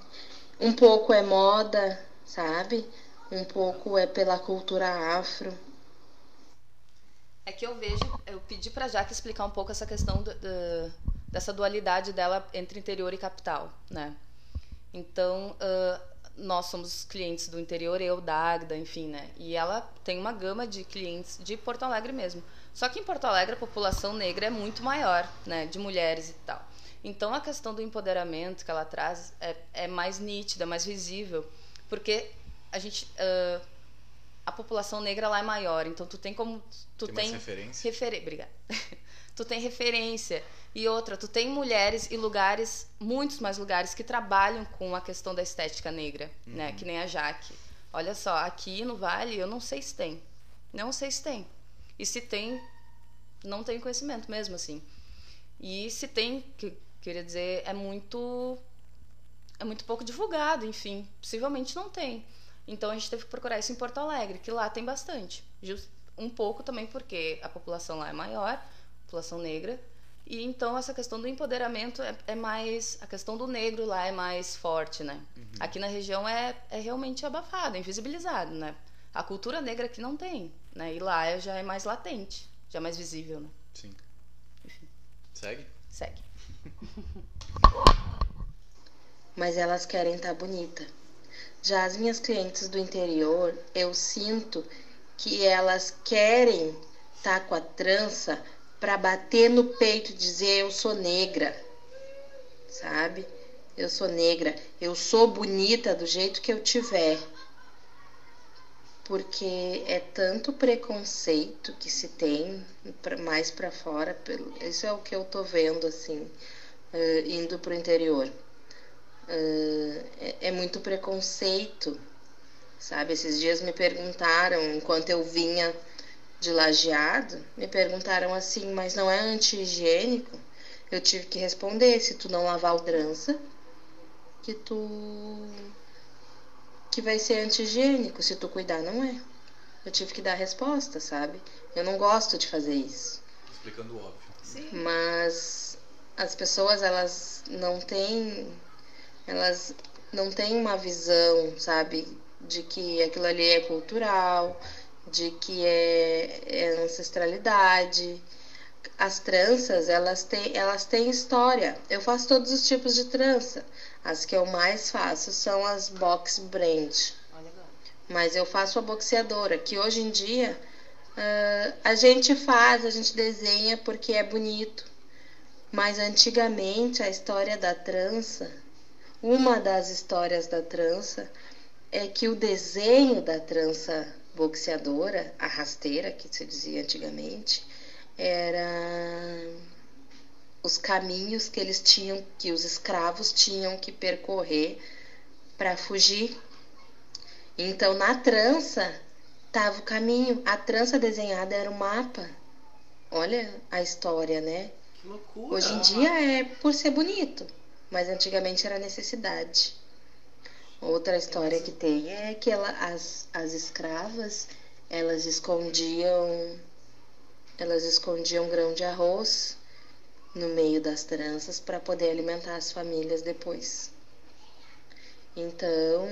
um pouco é moda, sabe? Um pouco é pela cultura afro. É que eu vejo, eu pedi para Jaque explicar um pouco essa questão do, do, dessa dualidade dela entre interior e capital, né? Então, uh, nós somos clientes do interior, eu, da Agda, enfim, né? E ela tem uma gama de clientes de Porto Alegre mesmo. Só que em Porto Alegre a população negra é muito maior, né? De mulheres e tal. Então a questão do empoderamento que ela traz é, é mais nítida, mais visível, porque a gente uh, a população negra lá é maior, então tu tem como tu tem, tem referência. Referen obrigada. Tu tem referência e outra, tu tem mulheres e lugares, muitos mais lugares que trabalham com a questão da estética negra, né? uhum. né? Que nem a Jaque. Olha só, aqui no Vale eu não sei se tem. Não sei se tem. E se tem, não tenho conhecimento mesmo assim. E se tem, que queria dizer, é muito é muito pouco divulgado, enfim, possivelmente não tem. Então a gente teve que procurar isso em Porto Alegre, que lá tem bastante. Um pouco também porque a população lá é maior, população negra, e então essa questão do empoderamento é, é mais. A questão do negro lá é mais forte, né? Uhum. Aqui na região é, é realmente abafado, é invisibilizado, né? A cultura negra aqui não tem, né? E lá é, já é mais latente, já é mais visível, né? Sim. Enfim. Segue? Segue. *laughs* Mas elas querem estar tá bonita. Já as minhas clientes do interior, eu sinto que elas querem estar tá com a trança para bater no peito e dizer eu sou negra, sabe? Eu sou negra, eu sou bonita do jeito que eu tiver. Porque é tanto preconceito que se tem mais para fora, isso é o que eu tô vendo assim, uh, indo pro interior. Uh, é, é muito preconceito, sabe? Esses dias me perguntaram, enquanto eu vinha de lajeado, me perguntaram assim, mas não é anti-higiênico? Eu tive que responder, se tu não lavar o trança, que tu que vai ser anti-higiênico, se tu cuidar não é. Eu tive que dar a resposta, sabe? Eu não gosto de fazer isso. Explicando o óbvio. Sim. Mas as pessoas elas não têm elas não têm uma visão, sabe, de que aquilo ali é cultural, de que é, é ancestralidade. As tranças, elas têm, elas têm história. Eu faço todos os tipos de trança. As que eu mais faço são as box brand. Mas eu faço a boxeadora, que hoje em dia uh, a gente faz, a gente desenha porque é bonito. Mas antigamente a história da trança, uma das histórias da trança é que o desenho da trança boxeadora, a rasteira, que se dizia antigamente, era os caminhos que eles tinham, que os escravos tinham que percorrer para fugir. Então, na trança estava o caminho, a trança desenhada era o mapa. Olha a história, né? Que loucura! Hoje em dia é por ser bonito, mas antigamente era necessidade. Outra história que tem é que ela, as, as escravas elas escondiam elas escondiam grão de arroz no meio das tranças para poder alimentar as famílias depois. Então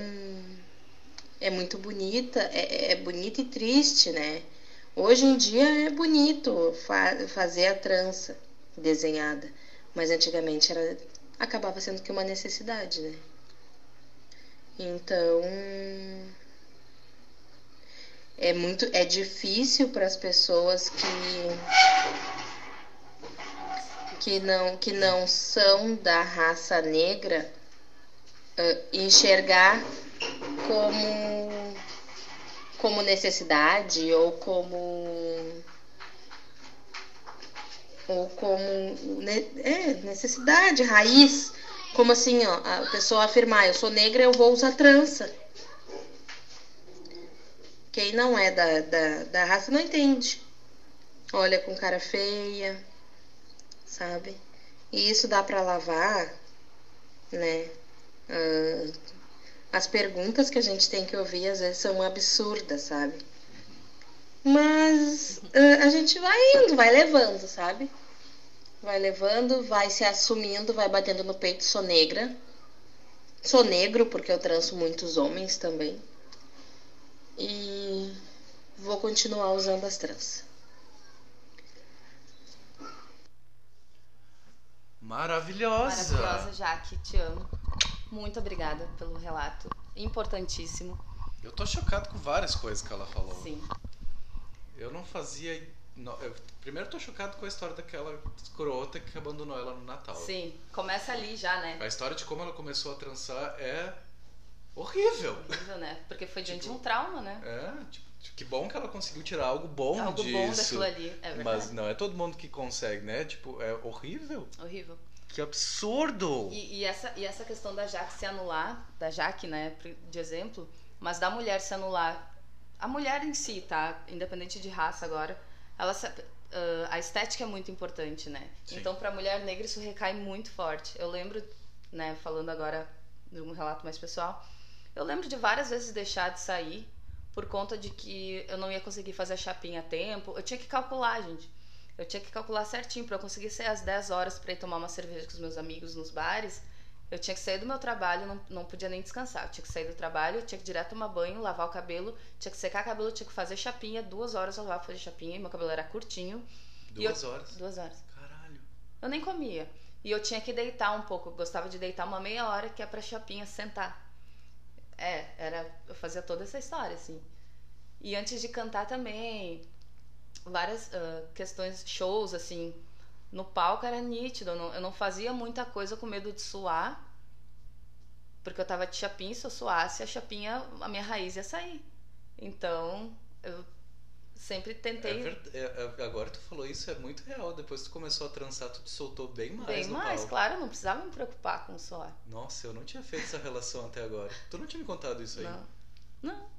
é muito bonita, é, é bonita e triste, né? Hoje em dia é bonito fa fazer a trança desenhada, mas antigamente era acabava sendo que uma necessidade, né? Então é muito é difícil para as pessoas que que não que não são da raça negra uh, enxergar como como necessidade ou como ou como é, necessidade raiz como assim, ó, a pessoa afirmar, eu sou negra, eu vou usar trança. Quem não é da, da, da raça não entende. Olha com cara feia, sabe? E isso dá para lavar, né? Uh, as perguntas que a gente tem que ouvir às vezes são absurdas, sabe? Mas uh, a gente vai indo, vai levando, sabe? Vai levando, vai se assumindo, vai batendo no peito. Sou negra. Sou negro porque eu tranço muitos homens também. E vou continuar usando as tranças. Maravilhosa! Maravilhosa, Jaque, te amo. Muito obrigada pelo relato. Importantíssimo. Eu tô chocado com várias coisas que ela falou. Sim. Eu não fazia eu, primeiro eu tô chocado com a história daquela escrota que abandonou ela no Natal. Sim, começa ali já, né? A história de como ela começou a trançar é horrível. Horrível, né? Porque foi diante tipo, de um trauma, né? É, tipo, que bom que ela conseguiu tirar algo bom algo disso. bom daquilo ali, é verdade. Mas não é todo mundo que consegue, né? Tipo, é horrível. Horrível. Que absurdo! E, e, essa, e essa questão da Jaque se anular, da Jaque, né, de exemplo, mas da mulher se anular. A mulher em si, tá? Independente de raça agora, ela uh, a estética é muito importante, né? Sim. Então, para a mulher negra isso recai muito forte. Eu lembro, né, falando agora de um relato mais pessoal, eu lembro de várias vezes deixar de sair por conta de que eu não ia conseguir fazer a chapinha a tempo. Eu tinha que calcular, gente. Eu tinha que calcular certinho para eu conseguir sair às 10 horas para ir tomar uma cerveja com os meus amigos nos bares. Eu tinha que sair do meu trabalho, não, não podia nem descansar. Eu tinha que sair do trabalho, tinha que direto tomar banho, lavar o cabelo, tinha que secar o cabelo, tinha que fazer chapinha. Duas horas eu lavava fazer chapinha, meu cabelo era curtinho. Duas eu, horas? Duas horas. Caralho. Eu nem comia. E eu tinha que deitar um pouco. Eu gostava de deitar uma meia hora, que é pra chapinha sentar. É, era. Eu fazia toda essa história, assim. E antes de cantar também, várias uh, questões, shows, assim, no palco era nítido. Eu não, eu não, fazia muita coisa com medo de suar, porque eu tava de chapinha, se eu suasse, a chapinha, a minha raiz ia sair. Então, eu sempre tentei. É é, é, agora tu falou isso, é muito real. Depois tu começou a trançar, tu te soltou bem mais. Bem mais, palco. claro, eu não precisava me preocupar com o suor. Nossa, eu não tinha feito essa relação até agora. Tu não tinha me contado isso aí? Não. Não.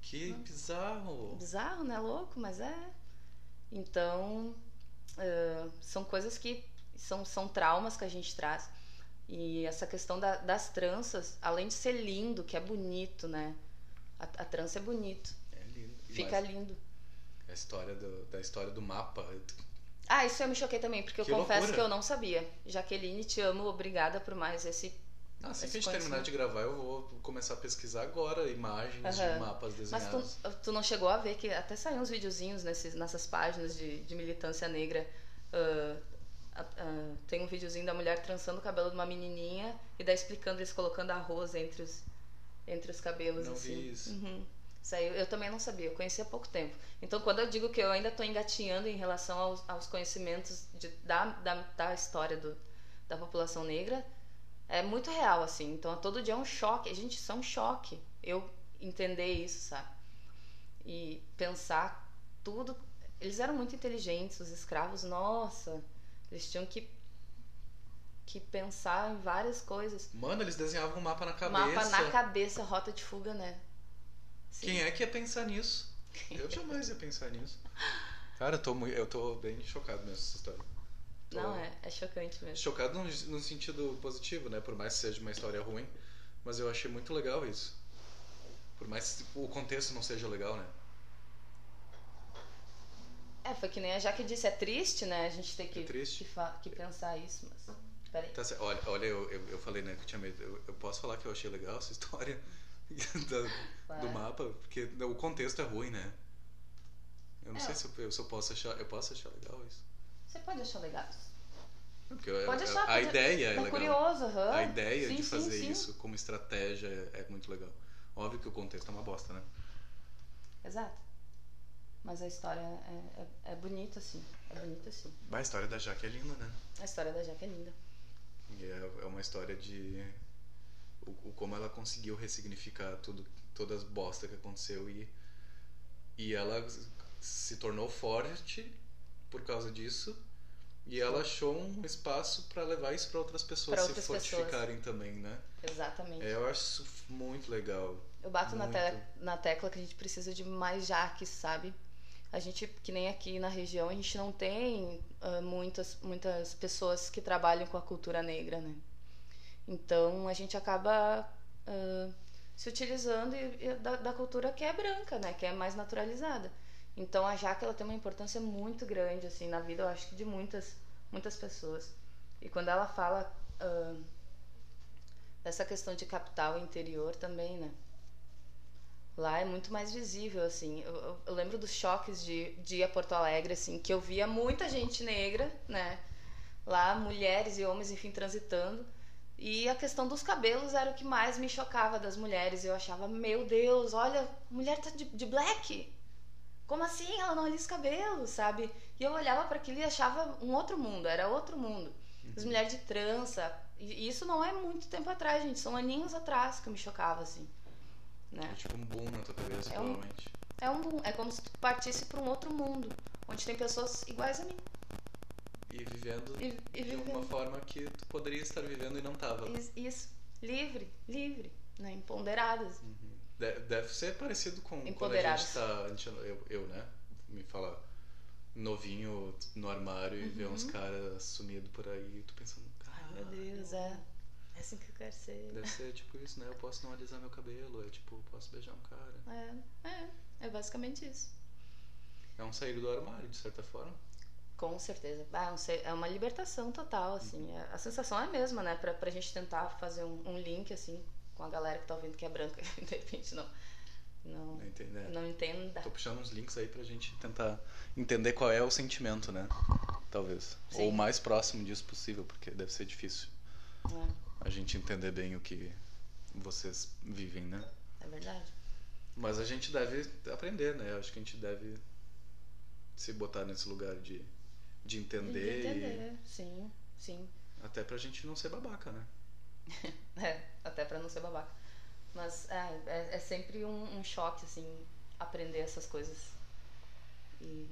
Que não. bizarro. Bizarro, né? Louco, mas é. Então, uh, são coisas que são, são traumas que a gente traz. E essa questão da, das tranças, além de ser lindo, que é bonito, né? A, a trança é bonito. É lindo. Fica Mas lindo. A história do, da história do mapa. Ah, isso eu me choquei também, porque que eu confesso loucura. que eu não sabia. Jaqueline, te amo, obrigada por mais esse ah, assim que a gente terminar de gravar, eu vou começar a pesquisar agora imagens uhum. de mapas desenhados. Mas tu, tu, não chegou a ver que até saiu uns videozinhos nesses, nessas páginas de, de militância negra. Uh, uh, tem um videozinho da mulher trançando o cabelo de uma menininha e daí explicando eles colocando arroz entre os, entre os cabelos. Não assim. vi isso. Uhum. Saiu, eu também não sabia, eu conheci há pouco tempo. Então, quando eu digo que eu ainda estou engatinhando em relação aos, aos conhecimentos de, da, da, da história do, da população negra, é muito real, assim. Então, todo dia é um choque. Gente, isso é um choque. Eu entender isso, sabe? E pensar tudo. Eles eram muito inteligentes, os escravos. Nossa, eles tinham que que pensar em várias coisas. Mano, eles desenhavam um mapa na cabeça. Mapa na cabeça, rota de fuga, né? Sim. Quem é que ia pensar nisso? Eu jamais ia pensar nisso. Cara, eu tô, eu tô bem chocado nessa história. Tô não, é, é chocante mesmo. Chocado no, no, sentido positivo, né? Por mais que seja uma história ruim. Mas eu achei muito legal isso. Por mais que o contexto não seja legal, né? É, foi que nem a Jaque disse, é triste, né? A gente tem que, é que, que pensar isso, mas. Peraí. Tá, olha, olha eu, eu, eu, falei, né, que eu tinha medo. Eu, eu, posso falar que eu achei legal essa história *laughs* da, do mapa, porque o contexto é ruim, né? Eu não é. sei se eu, se eu posso achar. Eu posso achar legal isso. Você pode achar legal. Porque pode achar, a, pode... ideia é tá legal. curioso, uhum. A ideia sim, de fazer sim, sim. isso como estratégia é, é muito legal. Óbvio que o contexto é uma bosta, né? Exato. Mas a história é, é, é bonita, sim. É bonita, sim. A história da Jaque é linda, né? A história da Jaque é linda. E é, é uma história de o, o, como ela conseguiu ressignificar tudo, todas as bosta que aconteceu e, e ela se tornou forte por causa disso. E ela achou um espaço para levar isso para outras pessoas pra outras se fortificarem pessoas. também, né? Exatamente. É, eu acho muito legal. Eu bato na, te na tecla que a gente precisa de mais jaques, sabe? A gente, que nem aqui na região, a gente não tem uh, muitas, muitas pessoas que trabalham com a cultura negra, né? Então a gente acaba uh, se utilizando e, e da, da cultura que é branca, né? Que é mais naturalizada. Então a jaca ela tem uma importância muito grande assim na vida, eu acho que de muitas muitas pessoas. E quando ela fala uh, dessa questão de capital interior também, né? Lá é muito mais visível, assim. Eu, eu, eu, lembro dos choques de, de ir a Porto Alegre, assim, que eu via muita gente negra, né? Lá, mulheres e homens, enfim, transitando. E a questão dos cabelos era o que mais me chocava das mulheres. Eu achava, meu Deus, olha, mulher tá de, de black. Como assim? Ela não alisa os cabelos, sabe? E eu olhava para aquilo e achava um outro mundo, era outro mundo. As uhum. mulheres de trança, E isso não é muito tempo atrás, gente. São aninhos atrás que eu me chocava, assim. Né? É tipo um boom na tua cabeça, é provavelmente. Um, é um boom. É como se tu partisse para um outro mundo, onde tem pessoas iguais a mim. E vivendo e, e de vivendo. uma forma que tu poderia estar vivendo e não tava. Isso. Livre, livre, né? Empoderadas. Uhum. Deve ser parecido com quando a gente tá. A gente, eu, eu, né? Me fala novinho no armário uhum. e vê uns uhum. caras sumidos por aí e tu pensando, Ai, meu Deus, é. É assim que eu quero ser. Deve ser tipo isso, né? Eu posso não alisar meu cabelo, eu tipo, posso beijar um cara. É, é, é basicamente isso. É um sair do armário, de certa forma. Com certeza. Ah, é uma libertação total, assim. Uhum. A sensação é a mesma, né? Pra, pra gente tentar fazer um, um link, assim, com a galera que tá ouvindo que é branca, *laughs* de repente não. Não, não, entender. É. não entenda. Tô puxando uns links aí pra gente tentar entender qual é o sentimento, né? Talvez. Sim. Ou o mais próximo disso possível, porque deve ser difícil. É a gente entender bem o que vocês vivem, né? É verdade. Mas a gente deve aprender, né? Acho que a gente deve se botar nesse lugar de, de entender. De entender, e... sim, sim. Até pra gente não ser babaca, né? *laughs* é, até pra não ser babaca. Mas é, é, é sempre um, um, choque, assim, aprender essas coisas e,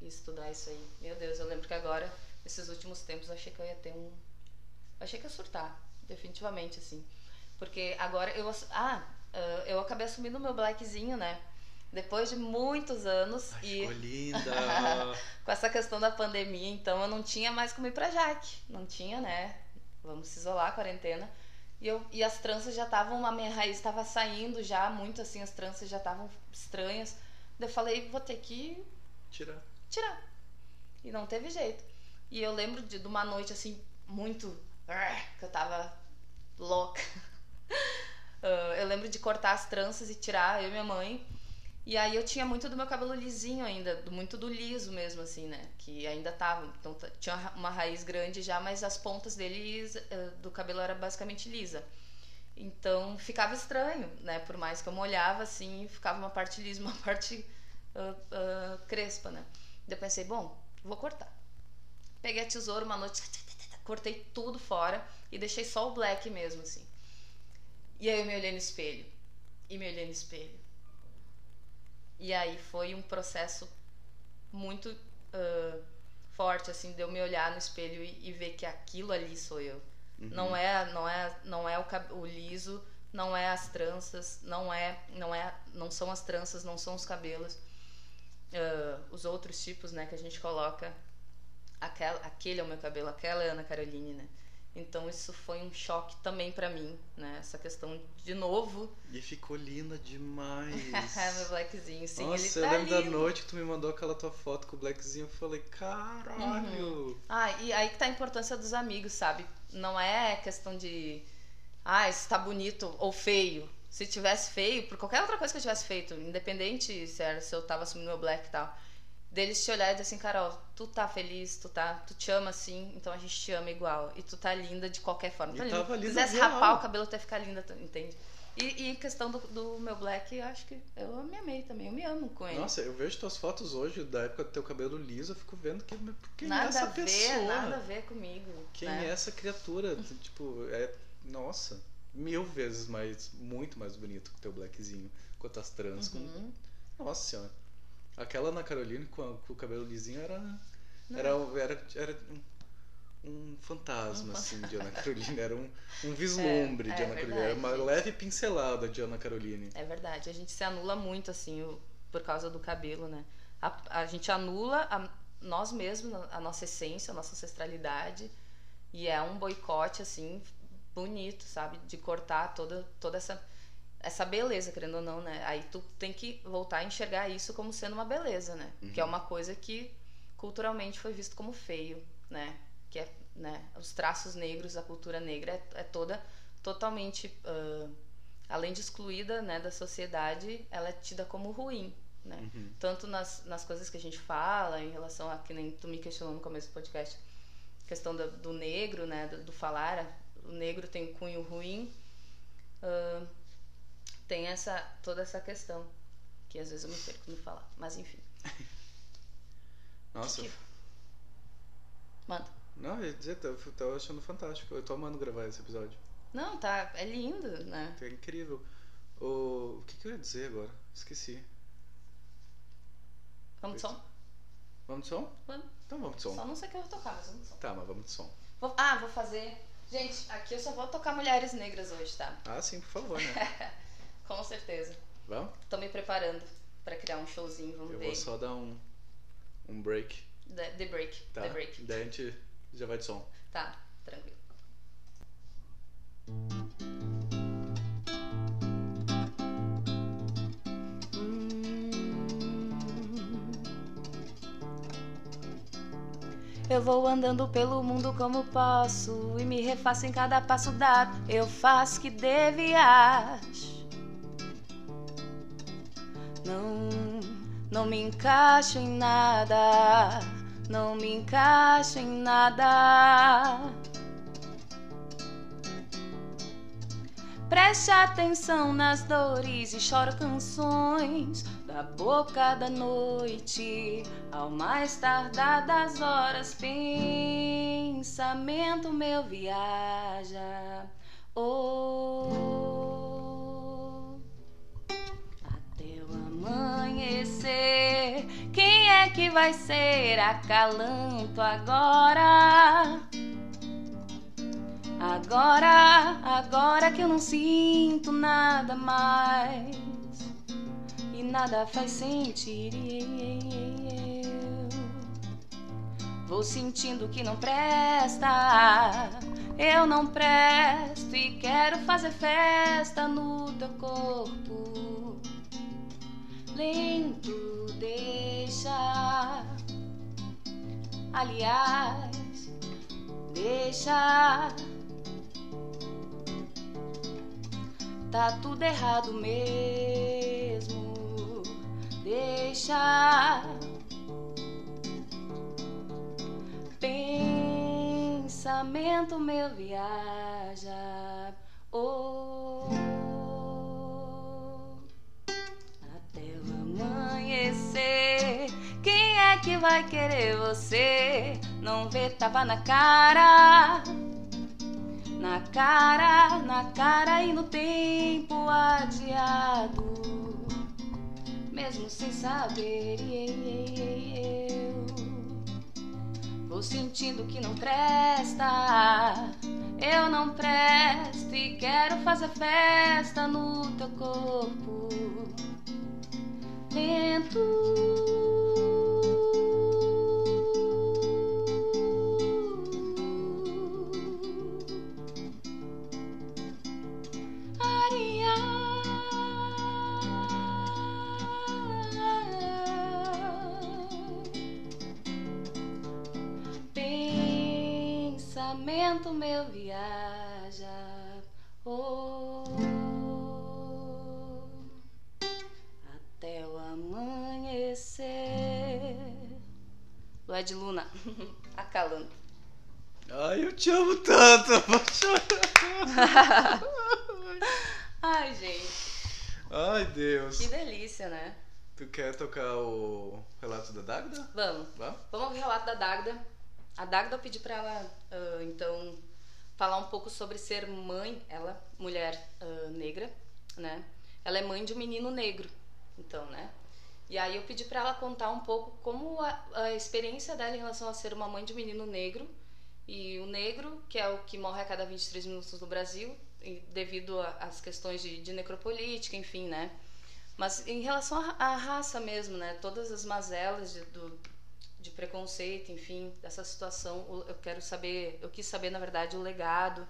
e estudar isso aí. Meu Deus, eu lembro que agora, nesses últimos tempos, achei que eu ia ter um, achei que ia surtar, definitivamente, assim. Porque agora eu. Ah, ah, eu acabei assumindo o meu blackzinho, né? Depois de muitos anos. Ai, e... *laughs* Linda! com essa questão da pandemia, então eu não tinha mais como ir pra Jaque. Não tinha, né? Vamos se isolar, quarentena. E, eu, e as tranças já estavam, a minha raiz estava saindo já, muito assim, as tranças já estavam estranhas. Daí eu falei, vou ter que. Tirar. Tirar. E não teve jeito. E eu lembro de, de uma noite assim, muito que eu tava louca. Uh, *laughs* eu lembro de cortar as tranças e tirar, eu e minha mãe. E aí eu tinha muito do meu cabelo lisinho ainda, muito do liso mesmo, assim, né? Que ainda tava. Então tinha uma raiz grande já, mas as pontas dele uh, do cabelo era basicamente lisa. Então ficava estranho, né? Por mais que eu molhava, assim, ficava uma parte lisa, *laughs* uma parte uh, crespa, né? Daí eu pensei, bom, vou cortar. Peguei a tesoura uma noite cortei tudo fora e deixei só o black mesmo, assim. E aí eu me olhei no espelho. E me olhei no espelho. E aí foi um processo muito uh, forte, assim, de eu me olhar no espelho e, e ver que aquilo ali sou eu. Uhum. Não é, não é, não é o, o liso, não é as tranças, não é, não é, não são as tranças, não são os cabelos. Uh, os outros tipos, né, que a gente coloca aquela, aquele é o meu cabelo, aquela é a Ana Caroline, né? Então isso foi um choque também para mim, né? Essa questão de novo. E ficou linda *laughs* demais. meu blackzinho, sim. Nossa, ele eu tá lembro lindo. da noite que tu me mandou aquela tua foto com o blackzinho. Eu falei, caralho. Uhum. Ah, e aí que tá a importância dos amigos, sabe? Não é questão de. Ah, isso tá bonito ou feio. Se tivesse feio, por qualquer outra coisa que eu tivesse feito, independente se, era, se eu tava assumindo meu black e tal deles te olhar e dizer assim, Carol, tu tá feliz, tu tá, tu te ama assim, então a gente te ama igual. E tu tá linda de qualquer forma. Tá linda. Se quisesse rapar o cabelo até ficar linda, entende? E, e questão do, do, meu black, eu acho que eu me amei também, eu me amo com ele. Nossa, eu vejo tuas fotos hoje da época do teu cabelo liso, eu fico vendo que quem nada é essa a ver, pessoa? Nada a ver comigo. Quem né? é essa criatura? *laughs* tipo, é. Nossa, mil vezes mais, muito mais bonito que o teu blackzinho, com as trans. Uhum. Com... Nossa senhora. Aquela Ana Caroline com, a, com o cabelo lisinho era. Era, era, era um, um fantasma, um assim, de Ana *laughs* Caroline. Era um, um vislumbre é, de é Ana verdade, Caroline. Era uma leve pincelada de Ana Caroline. É verdade. A gente se anula muito, assim, o, por causa do cabelo, né? A, a gente anula a, nós mesmos, a nossa essência, a nossa ancestralidade. E é um boicote, assim, bonito, sabe? De cortar toda, toda essa essa beleza, querendo ou não, né? Aí tu tem que voltar a enxergar isso como sendo uma beleza, né? Uhum. Que é uma coisa que culturalmente foi visto como feio, né? Que é, né? Os traços negros, a cultura negra é, é toda totalmente, uh, além de excluída, né, da sociedade, ela é tida como ruim, né? Uhum. Tanto nas, nas coisas que a gente fala em relação a que nem tu me questionou no começo do podcast, questão do, do negro, né? Do, do, falar, o negro tem um cunho ruim. Uh, tem essa toda essa questão que às vezes eu me perco no falar, mas enfim. *laughs* Nossa. Que que... Manda. Não, eu ia dizer, tô, tô achando fantástico. Eu tô amando gravar esse episódio. Não, tá. É lindo, né? É incrível. O, o que, que eu ia dizer agora? Esqueci. Vamos de som? Vamos de som? Vamos. Então vamos de som. Só não sei o que eu vou tocar, mas vamos de som. Tá, mas vamos de som. Vou, ah, vou fazer. Gente, aqui eu só vou tocar mulheres negras hoje, tá? Ah, sim, por favor, né? *laughs* Com certeza. Vamos? Tô me preparando pra criar um showzinho, vamos eu ver. Eu vou só dar um, um break. The, the break. Tá. The break. Daí a gente já vai de som. Tá, tranquilo. Eu vou andando pelo mundo como posso e me refaço em cada passo dado. Eu faço que devias. Não, não me encaixo em nada. Não me encaixo em nada. Preste atenção nas dores e choro canções da boca da noite ao mais tardar das horas. Pensamento meu viaja. Oh, amanhecer. Quem é que vai ser acalanto agora? Agora, agora que eu não sinto nada mais e nada faz sentir. Eu vou sentindo que não presta, eu não presto e quero fazer festa no teu corpo. Lento, deixa. Aliás, deixa. Tá tudo errado mesmo. Deixa. Pensamento meu viaja. Oh, vai querer você? Não vê tapa na cara na cara, na cara e no tempo adiado, mesmo sem saber. Eu vou sentindo que não presta, eu não presto e quero fazer festa no teu corpo lento. Pensamento meu viaja. Oh, até o amanhecer. Lué de Luna, *laughs* acalando. Ai, eu te amo tanto, eu vou chorar. *laughs* Ai, gente. Ai, Deus. Que delícia, né? Tu quer tocar o relato da Dagda? Vamos. Vamos? Vamos ouvir o relato da Dagda. A Dagda eu pedi para ela, uh, então, falar um pouco sobre ser mãe, ela, mulher uh, negra, né? Ela é mãe de um menino negro, então, né? E aí eu pedi para ela contar um pouco como a, a, experiência dela em relação a ser uma mãe de um menino negro e o negro, que é o que morre a cada 23 minutos no Brasil, devido às questões de, de, necropolítica, enfim, né? Mas em relação à raça mesmo, né? Todas as mazelas de, do, de preconceito, enfim, dessa situação. Eu quero saber, eu quis saber, na verdade, o legado,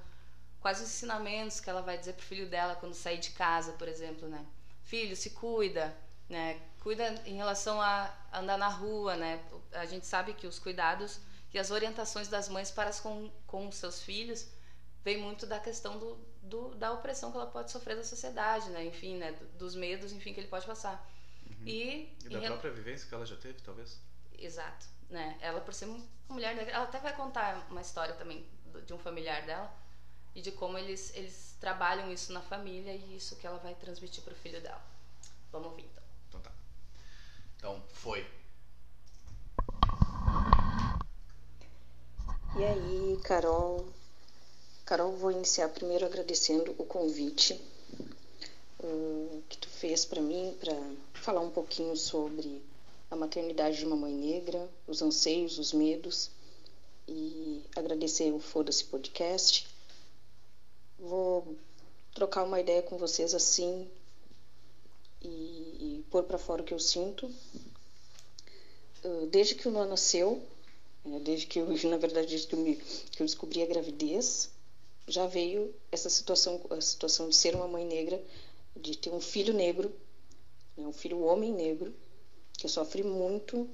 quais os ensinamentos que ela vai dizer pro filho dela quando sair de casa, por exemplo, né? Filho, se cuida, né? Cuida em relação a andar na rua, né? A gente sabe que os cuidados e as orientações das mães para com, com os seus filhos vem muito da questão do, do, da opressão que ela pode sofrer da sociedade, né? Enfim, né? dos medos, enfim, que ele pode passar. Uhum. E, e da própria vivência que ela já teve, talvez? Exato, né? Ela por ser uma mulher negra, ela até vai contar uma história também de um familiar dela e de como eles eles trabalham isso na família e isso que ela vai transmitir para o filho dela. Vamos ouvir então. Então tá. Então foi. E aí, Carol? Carol, vou iniciar primeiro agradecendo o convite uh, que tu fez para mim para falar um pouquinho sobre a maternidade de uma mãe negra, os anseios, os medos e agradecer o Foda-se Podcast. Vou trocar uma ideia com vocês assim e, e pôr para fora o que eu sinto. Uh, desde que o Noah nasceu, né, desde que eu, *laughs* na verdade, desde que eu, me, que eu descobri a gravidez, já veio essa situação, a situação de ser uma mãe negra, de ter um filho negro, né, um filho homem negro, que sofre muito,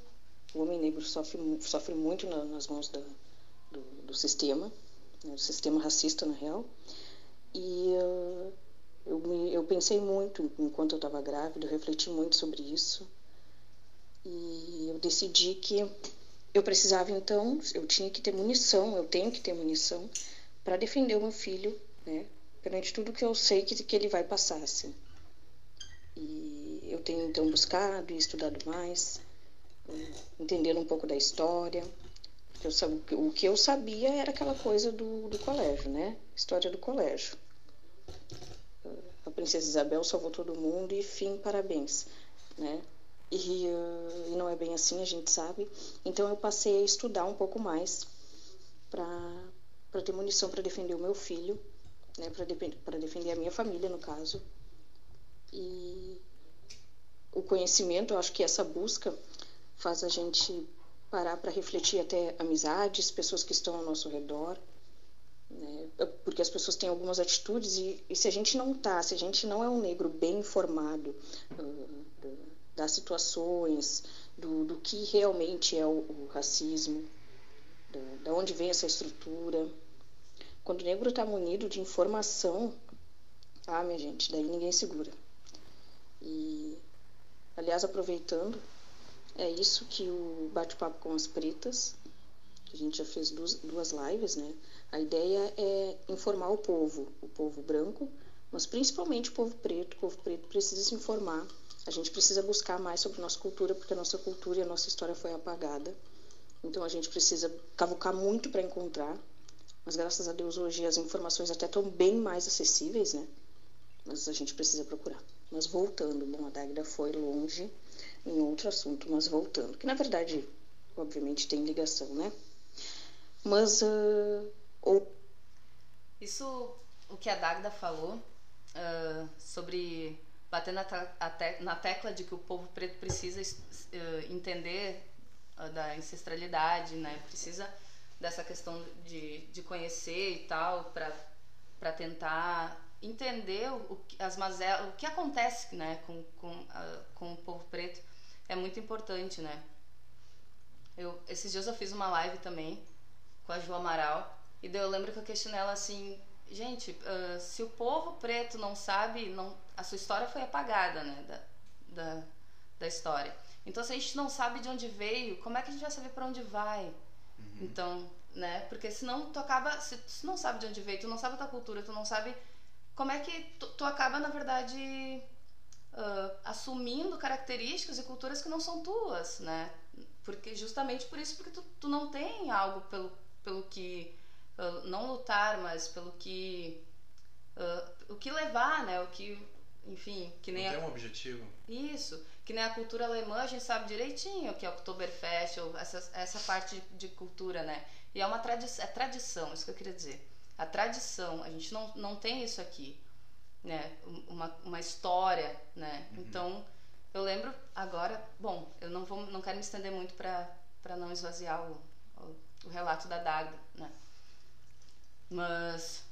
o homem negro sofre, sofre muito na, nas mãos da, do, do, sistema, né, do sistema racista, na real. E uh, eu, me, eu pensei muito enquanto eu estava grávida, eu refleti muito sobre isso. E eu decidi que eu precisava então, eu tinha que ter munição, eu tenho que ter munição para defender o meu filho, né? Perante tudo que eu sei que, que ele vai passar, assim. E tenho então buscado e estudado mais, entendendo um pouco da história. Eu, o que eu sabia era aquela coisa do, do colégio, né? História do colégio. A princesa Isabel salvou todo mundo e fim, parabéns, né? E, uh, e não é bem assim, a gente sabe. Então eu passei a estudar um pouco mais para ter munição para defender o meu filho, né, para defender a minha família, no caso. E o conhecimento, eu acho que essa busca faz a gente parar para refletir até amizades, pessoas que estão ao nosso redor, né? porque as pessoas têm algumas atitudes e, e, se a gente não tá, se a gente não é um negro bem informado uh, das situações, do, do que realmente é o, o racismo, da, da onde vem essa estrutura. Quando o negro está munido de informação, ah, minha gente, daí ninguém segura. E, aliás, aproveitando, é isso que o bate-papo com as pretas, a gente já fez duas, duas lives, né? A ideia é informar o povo, o povo branco, mas principalmente o povo preto. O povo preto precisa se informar a gente precisa buscar mais sobre nossa cultura, porque a nossa cultura e a nossa história foi apagada. Então a gente precisa cavucar muito para encontrar. Mas graças a Deus hoje as informações até estão bem mais acessíveis, né? Mas a gente precisa procurar. Mas voltando, bom, a Dagda foi longe em outro assunto, mas voltando, que na verdade, obviamente, tem ligação, né? Mas uh, ou... isso, o que a Dagda falou uh, sobre bater na, te, na tecla de que o povo preto precisa uh, entender da ancestralidade, né? Precisa dessa questão de, de conhecer e tal para tentar entender o, as mazelas, o que acontece, né, com, com, uh, com o povo preto é muito importante, né? Eu, esses dias eu fiz uma live também com a Ju Amaral e daí eu lembro que eu questionei ela assim, gente, uh, se o povo preto não sabe, não, a sua história foi apagada, né, da, da, da, história. Então, se a gente não sabe de onde veio, como é que a gente vai saber para onde vai? Uhum. Então, né, porque senão tu acaba, se tu não sabe de onde veio, tu não sabe a tua cultura, tu não sabe como é que tu, tu acaba, na verdade, uh, assumindo características e culturas que não são tuas, né? Porque justamente por isso, porque tu, tu não tem algo pelo, pelo que não lutar, mas pelo que uh, o que levar, né? O que, enfim, que nem não a... tem um objetivo. Isso, que nem a cultura alemã a gente sabe direitinho que é o Oktoberfest, ou essa, essa parte de, de cultura, né? E é uma tradição, é tradição, isso que eu queria dizer. A tradição, a gente não, não tem isso aqui, né? Uma, uma história, né? Uhum. Então, eu lembro agora, bom, eu não vou, não quero me estender muito para para não esvaziar o, o, o relato da Daga, né? Mas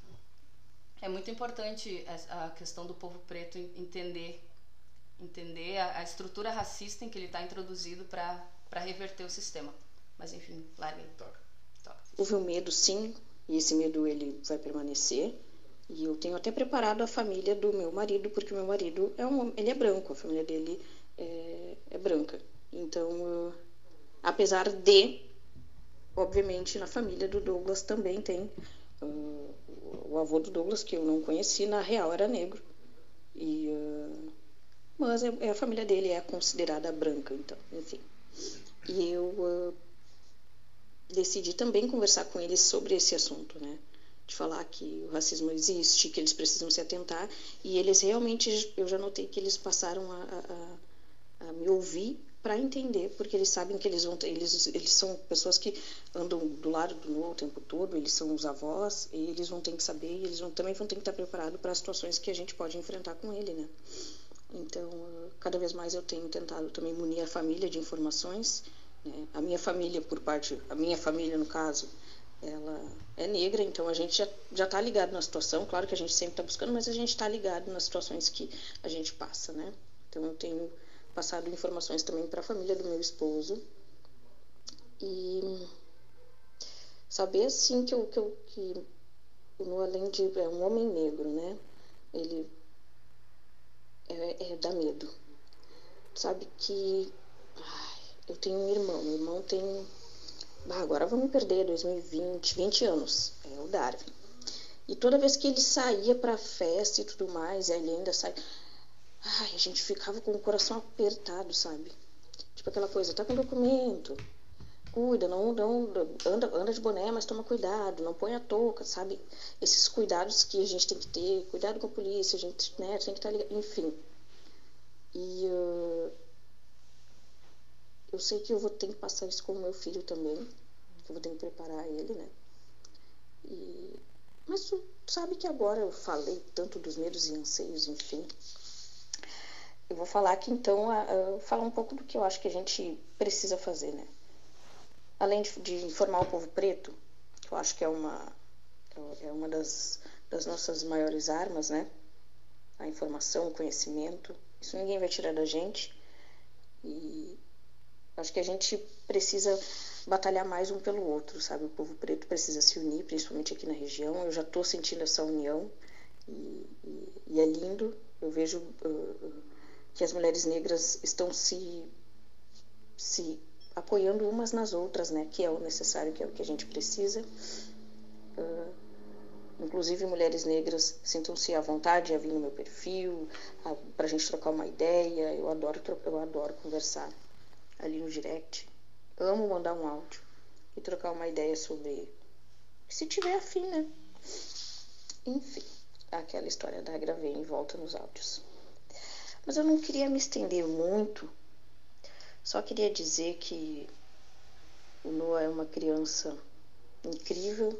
é muito importante a questão do povo preto entender entender a, a estrutura racista em que ele está introduzido para reverter o sistema. Mas enfim, larga aí. Toca. Toca. Houve um medo, sim, e esse medo ele vai permanecer. E eu tenho até preparado a família do meu marido, porque meu marido é um, ele é branco, a família dele é, é branca. Então, uh, apesar de, obviamente, na família do Douglas também tem Uh, o avô do Douglas, que eu não conheci, na real era negro. E, uh, mas é, é, a família dele é considerada branca, então, enfim. E eu uh, decidi também conversar com eles sobre esse assunto, né? De falar que o racismo existe, que eles precisam se atentar. E eles realmente, eu já notei que eles passaram a, a, a me ouvir para entender, porque eles sabem que eles vão ter, eles, eles são pessoas que andam do lado do Noah o tempo todo, eles são os avós, e eles vão ter que saber, e eles vão, também vão ter que estar preparados para as situações que a gente pode enfrentar com ele, né? Então, cada vez mais eu tenho tentado também munir a família de informações, né? A minha família, por parte, a minha família no caso, ela é negra, então a gente já já está ligado na situação. Claro que a gente sempre está buscando, mas a gente está ligado nas situações que a gente passa, né? Então eu tenho passado informações também para a família do meu esposo e saber assim que, eu, que, que no além de é um homem negro, né? Ele é, é dá medo, sabe que eu tenho um irmão, meu irmão tem. Agora vou me perder, 2020, 20 anos. É o Darwin. E toda vez que ele saía pra festa e tudo mais, e ele ainda sai. Ai, a gente ficava com o coração apertado, sabe? Tipo aquela coisa, tá com documento, cuida, não, não anda, anda de boné, mas toma cuidado, não põe a touca, sabe? Esses cuidados que a gente tem que ter, cuidado com a polícia, a gente né, tem que estar tá ligado, enfim. E uh, eu sei que eu vou ter que passar isso com o meu filho também, que eu vou ter que preparar ele, né? E... Mas tu sabe que agora eu falei tanto dos medos e anseios, enfim. Eu vou falar aqui então, a, a, falar um pouco do que eu acho que a gente precisa fazer, né? Além de, de informar o povo preto, que eu acho que é uma, é uma das, das nossas maiores armas, né? A informação, o conhecimento. Isso ninguém vai tirar da gente. E Acho que a gente precisa batalhar mais um pelo outro, sabe? O povo preto precisa se unir, principalmente aqui na região. Eu já estou sentindo essa união e, e, e, é lindo. Eu vejo uh, que as mulheres negras estão se, se apoiando umas nas outras, né? Que é o necessário, que é o que a gente precisa. Uh, inclusive mulheres negras sintam-se à vontade a vir no meu perfil para a gente trocar uma ideia. Eu adoro, eu adoro conversar ali no direct. Amo mandar um áudio e trocar uma ideia sobre. Se tiver afim, né? Enfim, aquela história da gravei em volta nos áudios. Mas eu não queria me estender muito, só queria dizer que o Noah é uma criança incrível.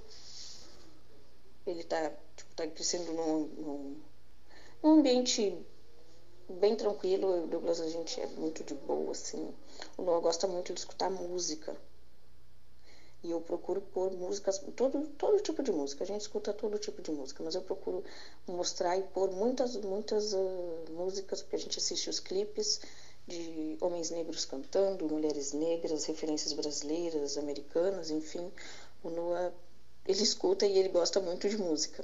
Ele tá, tipo, tá crescendo num, num, num ambiente bem tranquilo. O Douglas, a gente é muito de boa, assim. O Noah gosta muito de escutar música. E eu procuro pôr músicas, todo, todo tipo de música. A gente escuta todo tipo de música, mas eu procuro mostrar e pôr muitas, muitas uh, músicas, porque a gente assiste os clipes de homens negros cantando, mulheres negras, referências brasileiras, americanas, enfim. O Noah, ele escuta e ele gosta muito de música.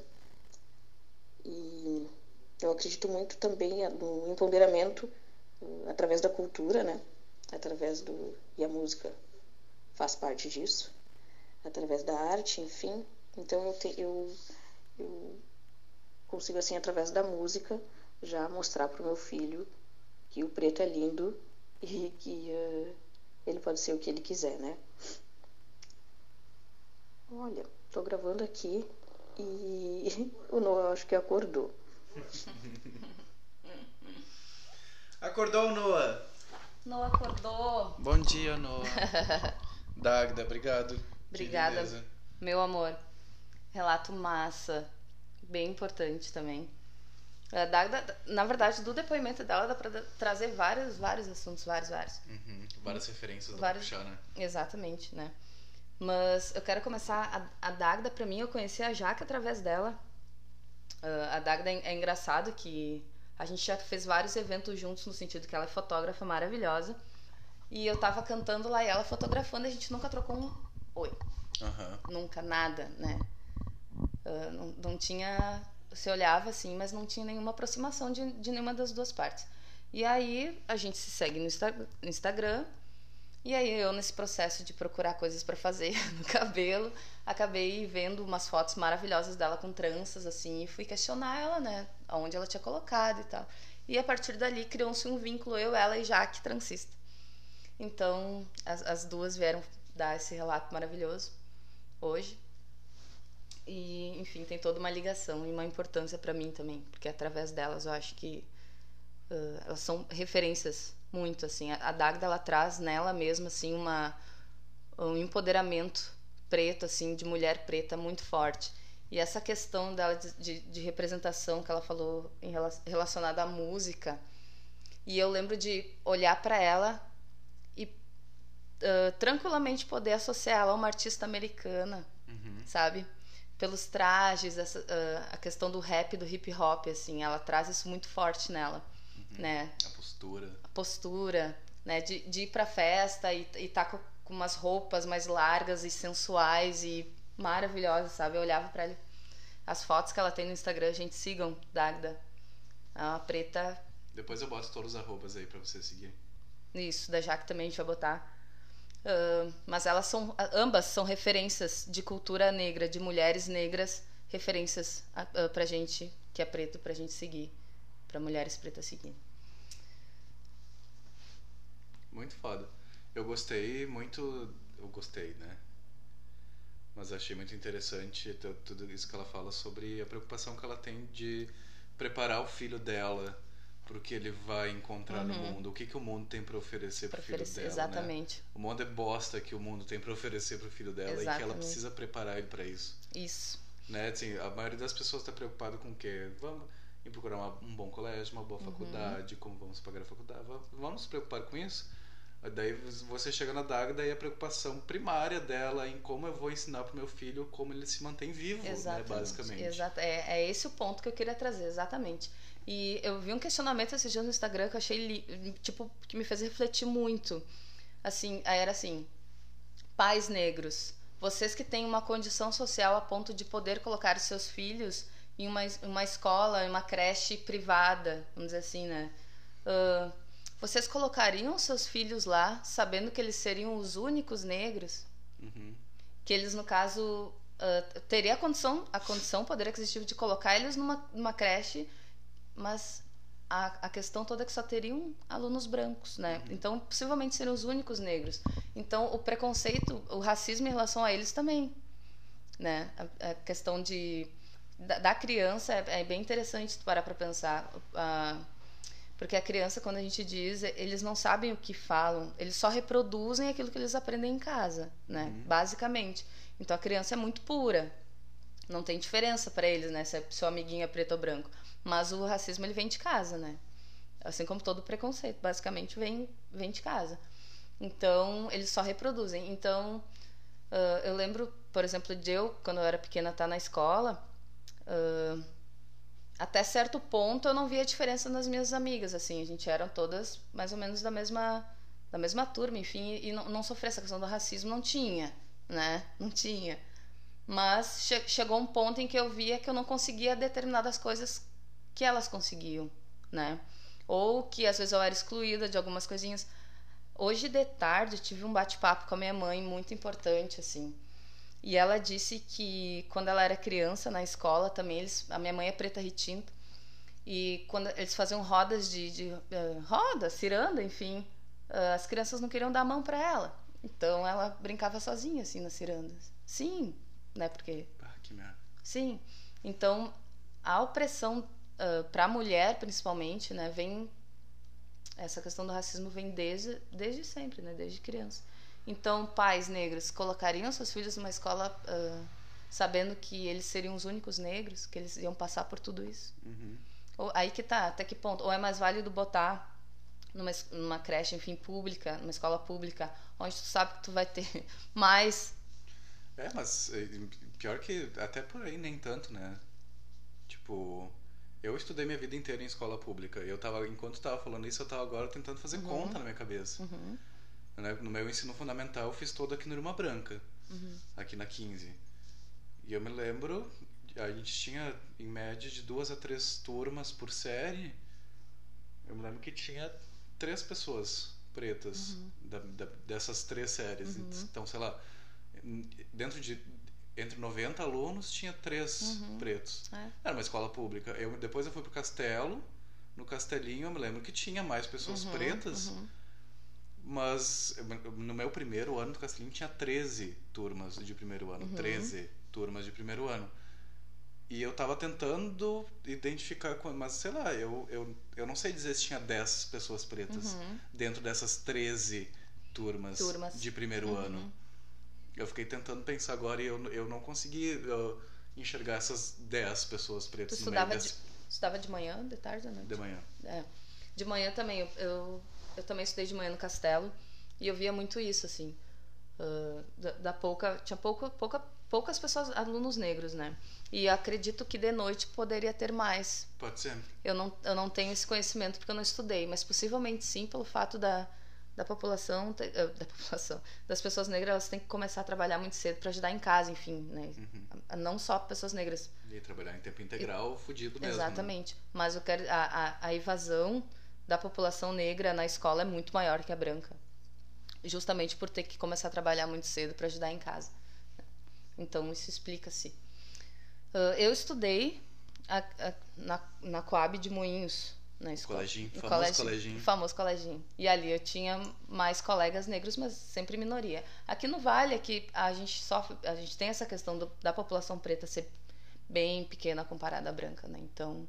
E eu acredito muito também no empoderamento uh, através da cultura, né? Através do e a música faz parte disso, através da arte, enfim. Então eu te, eu, eu consigo assim através da música já mostrar para o meu filho que o preto é lindo e que uh, ele pode ser o que ele quiser, né? Olha, estou gravando aqui e *laughs* o Noah acho que acordou. Acordou, Noah? Noah acordou. Bom dia, Noah. *laughs* Dagda, obrigado. Obrigada, meu amor. Relato massa. Bem importante também. A Dagda, na verdade, do depoimento dela dá pra trazer vários, vários assuntos, vários, vários. Uhum, várias referências vários, puxar, né? Exatamente, né? Mas eu quero começar. A, a Dagda, pra mim, eu conheci a Jaque através dela. Uh, a Dagda é, é engraçado que a gente já fez vários eventos juntos no sentido que ela é fotógrafa maravilhosa. E eu tava cantando lá e ela fotografando e a gente nunca trocou um oi. Uhum. Nunca, nada, né? Uh, não, não tinha. Se olhava assim, mas não tinha nenhuma aproximação de, de nenhuma das duas partes. E aí a gente se segue no, Insta, no Instagram e aí eu nesse processo de procurar coisas para fazer *laughs* no cabelo, acabei vendo umas fotos maravilhosas dela com tranças assim e fui questionar ela, né, aonde ela tinha colocado e tal. E a partir dali criou-se um vínculo eu, ela e Jaque, transista. Então as, as duas vieram dar esse relato maravilhoso hoje. E, enfim, tem toda uma ligação e uma importância para mim também, porque através delas eu acho que uh, elas são referências muito assim. A, Dagda ela traz nela mesma assim uma um empoderamento preto assim de mulher preta muito forte. E essa questão dela de, de, de representação que ela falou em relacionada à música, e eu lembro de olhar para ela e uh, tranquilamente poder associar ela a uma artista americana, uhum. sabe? Pelos trajes, essa, uh, a questão do rap, do hip hop, assim, ela traz isso muito forte nela, uhum. né? A postura. A postura, né? De, de ir pra festa e, e tá com, com umas roupas mais largas e sensuais e maravilhosas, sabe? Eu olhava para ele. As fotos que ela tem no Instagram, gente, sigam, Dagda. É uma preta depois eu boto todos os arrobas aí para você seguir. Isso, da Jaque também a gente vai botar. Uh, mas elas são, ambas são referências de cultura negra, de mulheres negras, referências uh, pra gente que é preto, pra gente seguir, pra mulheres pretas seguir. Muito foda. Eu gostei muito, eu gostei, né? Mas achei muito interessante tudo isso que ela fala sobre a preocupação que ela tem de preparar o filho dela para o que ele vai encontrar uhum. no mundo. O que, que o mundo tem para oferecer para o filho dela. Né? Exatamente. Né? O mundo é bosta que o mundo tem para oferecer para o filho dela exatamente. e que ela precisa preparar ele para isso. Isso. Né? Assim, a maioria das pessoas está preocupada com o quê? Vamos em procurar uma, um bom colégio, uma boa uhum. faculdade, como vamos pagar a faculdade. Vamos se preocupar com isso? Daí você chega na Dagda e a preocupação primária dela em como eu vou ensinar para meu filho como ele se mantém vivo, né, basicamente. Exato. É, é esse o ponto que eu queria trazer, exatamente. E eu vi um questionamento esses dias no Instagram que eu achei, tipo, que me fez refletir muito. Assim, era assim: pais negros, vocês que têm uma condição social a ponto de poder colocar seus filhos em uma, uma escola, em uma creche privada, vamos dizer assim, né? Uh, vocês colocariam seus filhos lá sabendo que eles seriam os únicos negros? Uhum. Que eles, no caso, uh, teria a condição, a condição, poder aquisitivo de colocar eles numa, numa creche mas a, a questão toda é que só teriam alunos brancos, né? Uhum. Então, possivelmente seriam os únicos negros. Então, o preconceito, o racismo em relação a eles também, né? A, a questão de da, da criança é, é, bem interessante parar para pensar, uh, porque a criança, quando a gente diz, eles não sabem o que falam, eles só reproduzem aquilo que eles aprendem em casa, né? Uhum. Basicamente. Então, a criança é muito pura. Não tem diferença para eles, né? Se é seu amiguinho é preto ou branco. Mas o racismo ele vem de casa, né? Assim como todo preconceito, basicamente vem, vem de casa. Então, eles só reproduzem. Então, uh, eu lembro, por exemplo, de eu, quando eu era pequena, estar tá na escola, uh, até certo ponto eu não via diferença nas minhas amigas, assim, a gente eram todas mais ou menos da mesma da mesma turma, enfim, e não, não sofrer essa questão do racismo não tinha, né? Não tinha. Mas che chegou um ponto em que eu via que eu não conseguia determinadas coisas que elas conseguiam, né? Ou que às vezes eu era excluída de algumas coisinhas. Hoje de tarde tive um bate-papo com a minha mãe muito importante assim. E ela disse que quando ela era criança na escola também eles, a minha mãe é preta retinta e quando eles faziam rodas de, de uh, roda, ciranda, enfim, uh, as crianças não queriam dar a mão para ela. Então ela brincava sozinha assim nas cirandas. Sim, né? Porque ah, que merda. Sim. Então a opressão uh, para a mulher principalmente, né, vem essa questão do racismo vem desde desde sempre, né, desde criança. Então, pais negros colocariam seus filhos numa escola uh, sabendo que eles seriam os únicos negros, que eles iam passar por tudo isso. Uhum. Ou, aí que tá, até que ponto? Ou é mais válido botar numa, numa creche, enfim, pública, numa escola pública, onde tu sabe que tu vai ter *laughs* mais. É, mas pior que até por aí nem tanto, né? Tipo, eu estudei minha vida inteira em escola pública. Eu tava, enquanto estava falando isso, eu estava agora tentando fazer uhum. conta na minha cabeça. Uhum. Né? No meu ensino fundamental, eu fiz todo aqui no Irmã Branca, uhum. aqui na 15. E eu me lembro, a gente tinha em média de duas a três turmas por série. Eu me lembro que tinha três pessoas pretas uhum. da, da, dessas três séries. Uhum. Então, sei lá, dentro de entre 90 alunos tinha três uhum. pretos. É. Era uma escola pública. Eu, depois eu fui pro Castelo. No Castelinho eu me lembro que tinha mais pessoas uhum, pretas. Mas no meu primeiro ano do Castelinho tinha 13 turmas de primeiro ano. Uhum. 13 turmas de primeiro ano. E eu tava tentando identificar, mas sei lá, eu, eu, eu não sei dizer se tinha 10 pessoas pretas Uhum. dentro dessas 13 turmas, Turmas. de primeiro Uhum. ano. Eu fiquei tentando pensar agora e eu, eu não consegui uh, enxergar essas 10 pessoas Tu pretas no estudava meio de, desse, estudava de manhã, de tarde ou de noite? de manhã. É. De manhã também, eu, eu, eu também estudei de manhã no Castelo e eu via muito isso, assim. ah, da, da pouca. Tinha pouca, pouca, poucas pessoas, alunos negros, né? E acredito que de noite poderia ter mais. Pode ser? Eu não, eu não tenho esse conhecimento porque eu não estudei, mas possivelmente sim, pelo fato da, da população, eh, da população, das pessoas negras, elas têm que começar a trabalhar muito cedo para ajudar em casa, enfim, né? Uhum. Não só pessoas negras. E trabalhar em tempo integral, fudido mesmo. né? Exatamente. Mas eu quero a, a, a evasão da população negra na escola é muito maior que a branca. Justamente por ter que começar a trabalhar muito cedo para ajudar em casa. Então isso explica-se. Ah, eu estudei a- a- na, na Coab de Moinhos, na escola. Coleginho, No famoso coleginho. Famoso coleginho. E ali eu tinha mais colegas negros, mas sempre minoria. Aqui no Vale, aqui a gente sofre, a gente tem essa questão do- da população preta ser bem pequena comparada à branca, né? Então,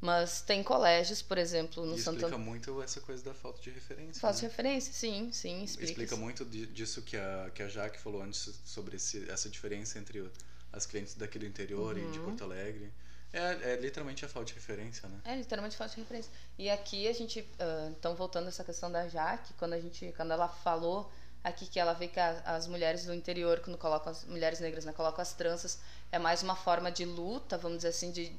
mas tem colégios, por exemplo, no E Santo explica muito essa coisa da falta de referência. Faço né? referência, sim, sim, explica. Explica muito di- disso que a, que a Jaque falou antes sobre esse, essa diferença entre as clientes daqui do interior e Uhum. de Porto Alegre. É, é literalmente a falta de referência, né? É, literalmente falta de referência. E aqui a gente, ah, então voltando a essa questão da Jaque, quando a gente, quando ela falou aqui que ela vê que a- as mulheres do interior, quando colocam as mulheres negras, né, colocam as tranças, é mais uma forma de luta, vamos dizer assim, de,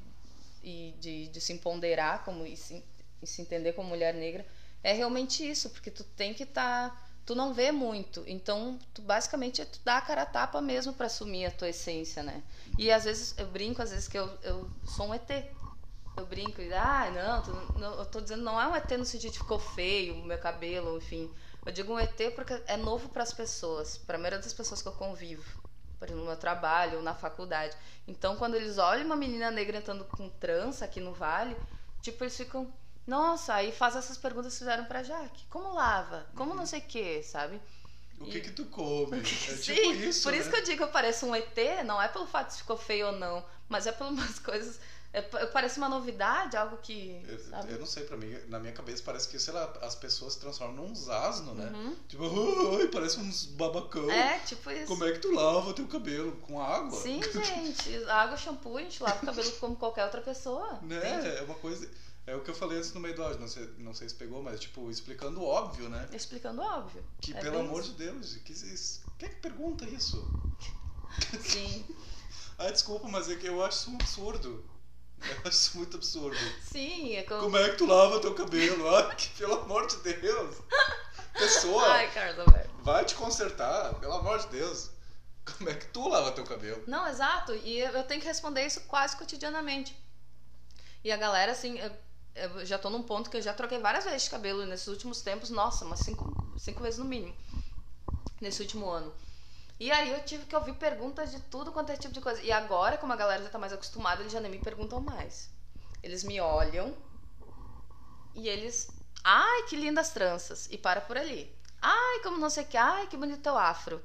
e de, de se empoderar como, e, se, e se entender como mulher negra. É realmente isso, porque tu tem que estar. tu não vê muito, então tu basicamente é tu dá a cara a tapa mesmo para assumir a tua essência, né? E às vezes eu brinco, às vezes que eu, eu sou um ET. Eu brinco e, ah, não, tu- não, eu tô dizendo, não é um ET no sentido de ficou feio o meu cabelo, enfim. Eu digo um ET porque é novo para as pessoas, para a maioria das pessoas que eu convivo, por exemplo, no meu trabalho ou na faculdade. Então, quando eles olham uma menina negra entrando com trança aqui no vale, tipo, eles ficam, nossa, aí faz essas perguntas que fizeram pra Jaque. Como lava? Como não sei o que, sabe? O E- que que tu come? *laughs* É tipo Sim, isso, por isso né? que eu digo que eu pareço um ET, não é pelo fato de ficou feio ou não, mas é umas *laughs* coisas. É, parece uma novidade, algo que. Eu, eu não sei, pra mim, na minha cabeça parece que, sei lá, as pessoas se transformam num asno, né? Uhum. Tipo, oi, parece uns babacão. É, tipo isso. Como é que tu lava teu cabelo? Com água? Sim, *laughs* gente. Água, shampoo, a gente lava o cabelo como qualquer outra pessoa. entende? Né? É uma coisa. É o que eu falei antes no meio do áudio, não sei, não sei se pegou, mas tipo, explicando o óbvio, né? Explicando óbvio. Que É pelo amor isso. de Deus, que, quem é que pergunta isso? Sim, *laughs* Ah, desculpa, mas é que eu acho isso um absurdo. Eu acho isso muito absurdo. sim. É como... Como é que tu lava teu cabelo? Ai, que, pelo amor de Deus. Pessoa, Ai, Carlos Alberto. vai te consertar, pelo amor de Deus. Como é que tu lava teu cabelo? Não, exato. E eu eu tenho que responder isso quase cotidianamente. E a galera, assim, eu, eu já tô num ponto que eu já troquei várias vezes de cabelo nesses últimos tempos. Nossa, umas cinco, cinco vezes no mínimo. Nesse último ano. E aí eu tive que ouvir perguntas de tudo quanto é tipo de coisa. E agora, como a galera já tá mais acostumada, eles já nem me perguntam mais. Eles me olham e eles. Ai, que lindas tranças. E para por ali. Ai, como não sei o que. Ai, que bonito teu afro.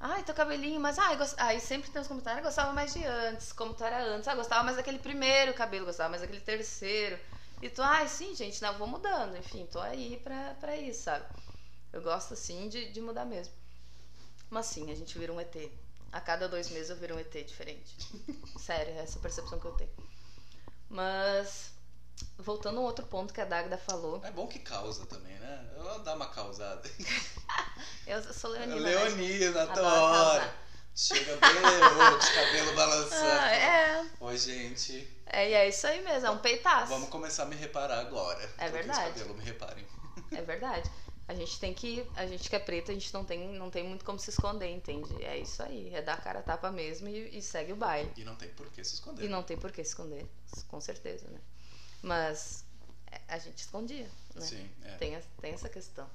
Ai, teu cabelinho, mas ai, gost... aí sempre tem os comentários, "Ah, gostava mais de antes, como tu era antes, ah, gostava mais daquele primeiro cabelo, gostava mais daquele terceiro. E tu, ai, sim, gente, não, vou mudando, enfim, tô aí pra, pra isso, sabe? Eu gosto, assim, de, de mudar mesmo. Mas sim, a gente vira um ET. A cada dois meses eu viro um ET diferente. *laughs* Sério, é essa a percepção que eu tenho. Mas, voltando a um outro ponto que a Dagda falou, É bom que causa também, né? Ela dá uma causada. *laughs* eu sou leonina. né, Leonina, toda Adoro hora. Chega bem leoa, de cabelo balançando. Ah, é, Oi, gente. é, e é isso aí mesmo, é um peitaço. Vamos começar a me reparar agora. É Troquei os verdade. cabelos, me reparem. É verdade. *laughs* A gente tem que. A gente que é preta, a gente não tem, não tem muito como se esconder, entende? É isso aí. É dar a cara a tapa mesmo e, e segue o baile. E não tem por que se esconder. E não tem por que esconder, com certeza, né? Mas é, a gente escondia, né? Sim, é. Tem, essa- tem essa questão.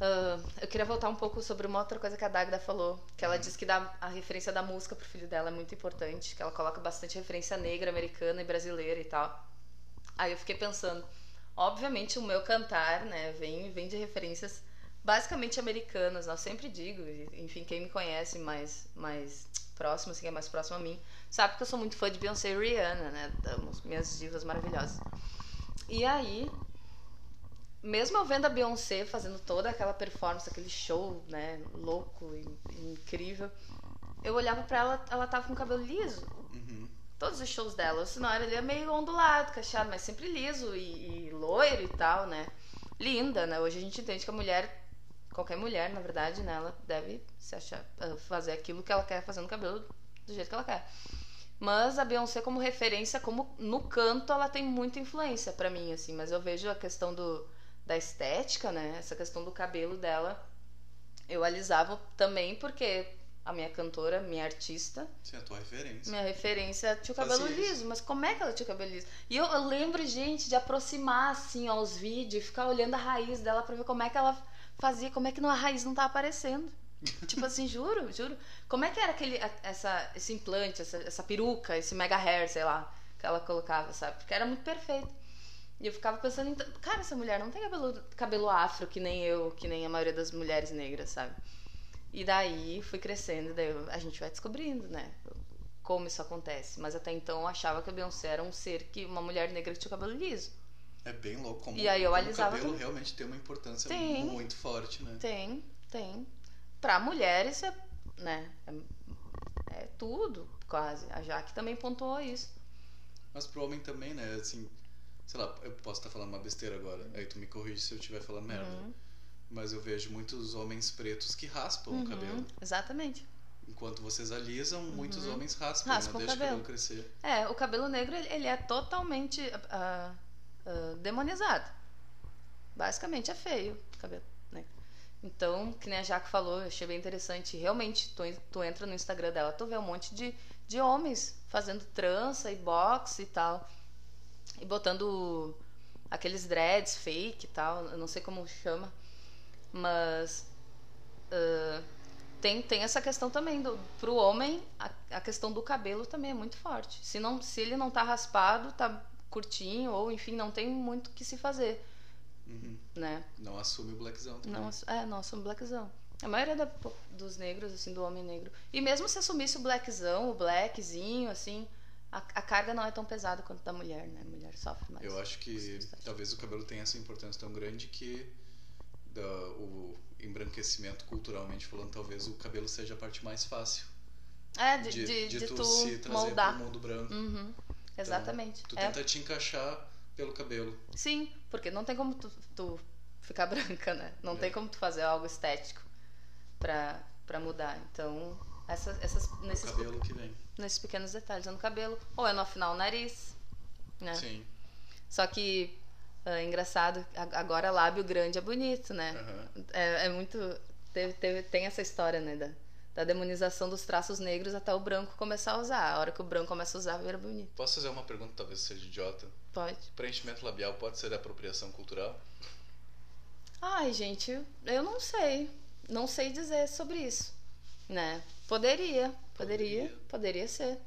Ah, eu queria voltar um pouco sobre uma outra coisa que a Dagda falou, que ela diz que dá a referência da música pro filho dela é muito importante, que ela coloca bastante referência negra, americana e brasileira e tal. Aí eu fiquei pensando, Obviamente o meu cantar, né, vem, vem de referências basicamente americanas, eu sempre digo, enfim, quem me conhece mais, mais próximo, assim, é mais próximo a mim, sabe que eu sou muito fã de Beyoncé e Rihanna, né, minhas divas maravilhosas. E aí, mesmo eu vendo a Beyoncé fazendo toda aquela performance, aquele show, né, louco e incrível, eu olhava para ela, ela tava com o cabelo liso. Uhum. Todos os shows dela, o senhora ele é meio ondulado, cacheado, mas sempre liso e, e loiro e tal, né? Linda, né? Hoje a gente entende que a mulher, qualquer mulher, na verdade, né, ela deve se achar, ah, fazer aquilo que ela quer fazer no cabelo do jeito que ela quer. Mas a Beyoncé como referência, como no canto, ela tem muita influência para mim, assim. Mas eu vejo a questão do, da estética, né? Essa questão do cabelo dela, eu alisava também porque a minha cantora, minha artista. Sim, a tua referência. Minha referência tinha o cabelo Fazia liso, mas como é que ela tinha o cabelo liso? E eu, eu lembro, gente, de aproximar assim aos vídeos e ficar olhando a raiz dela pra ver como é que ela fazia, como é que a raiz não tá aparecendo. *laughs* tipo assim, juro, juro. Como é que era aquele, essa, esse implante, essa, essa peruca, esse mega hair, sei lá, que ela colocava, sabe? Porque era muito perfeito. E eu ficava pensando, então, cara, essa mulher não tem cabelo, cabelo afro que nem eu, que nem a maioria das mulheres negras, sabe? E daí fui crescendo, daí a gente vai descobrindo, né? Como isso acontece. Mas até então eu achava que a Beyoncé era um ser que uma mulher negra que tinha cabelo liso. É bem louco como, E aí eu como o cabelo também. realmente tem uma importância Tem. muito forte, né? Tem, tem. Pra mulheres é, né? É, é tudo, quase. A Jaque também pontuou isso. Mas pro homem também, né? Assim, sei lá, eu posso estar falando uma besteira agora. Aí tu me corrige se eu estiver falando merda. Uhum. Mas eu vejo muitos homens pretos que raspam o Uhum, cabelo. Exatamente. Enquanto vocês alisam, muitos homens raspam, Raspam não o deixa o cabelo. crescer. É, o cabelo negro ele, é totalmente ah, ah, demonizado. Basicamente é feio o cabelo, né? Então, que nem a Jaque falou, eu achei bem interessante. Realmente, tu, tu entra no Instagram dela, tu vê um monte de, de homens fazendo trança e boxe e tal. E botando aqueles dreads fake e tal, eu não sei como chama. Mas ah, tem, tem essa questão também do, pro homem a, a questão do cabelo também é muito forte. Se não se ele não tá raspado tá curtinho ou enfim não tem muito o que se fazer Uhum. né? Não assume o blackzão também. não é não assume blackzão. A maioria da- dos negros assim do homem negro e mesmo se assumisse o blackzão o blackzinho assim a, a carga não é tão pesada quanto da mulher né? A mulher sofre mais Eu acho que talvez o cabelo tenha essa importância tão grande que da, o embranquecimento culturalmente falando, talvez o cabelo seja a parte mais fácil é de, de, de, de de tu, tu se trazer moldar pro mundo branco. Uhum, exatamente Tu É. tenta te encaixar pelo cabelo. Sim, porque não tem como tu, tu ficar *laughs* branca, né? Não É. tem como tu fazer algo estético pra, pra mudar. Então, essas, nesses, cabelo que vem. nesses pequenos detalhes. É no cabelo, ou é no afinal o nariz, né? Sim. Só que, é engraçado, agora lábio grande é bonito, né? Aham. É, é muito... Teve, teve, tem essa história, né? Da, da demonização dos traços negros até o branco começar a usar. A hora que o branco começa a usar, vira bonito. Posso fazer uma pergunta, talvez seja idiota? Pode. Preenchimento labial pode ser apropriação cultural? Ai, gente, eu não sei. Não sei dizer sobre isso, né? Poderia, poderia, Poderia. poderia ser.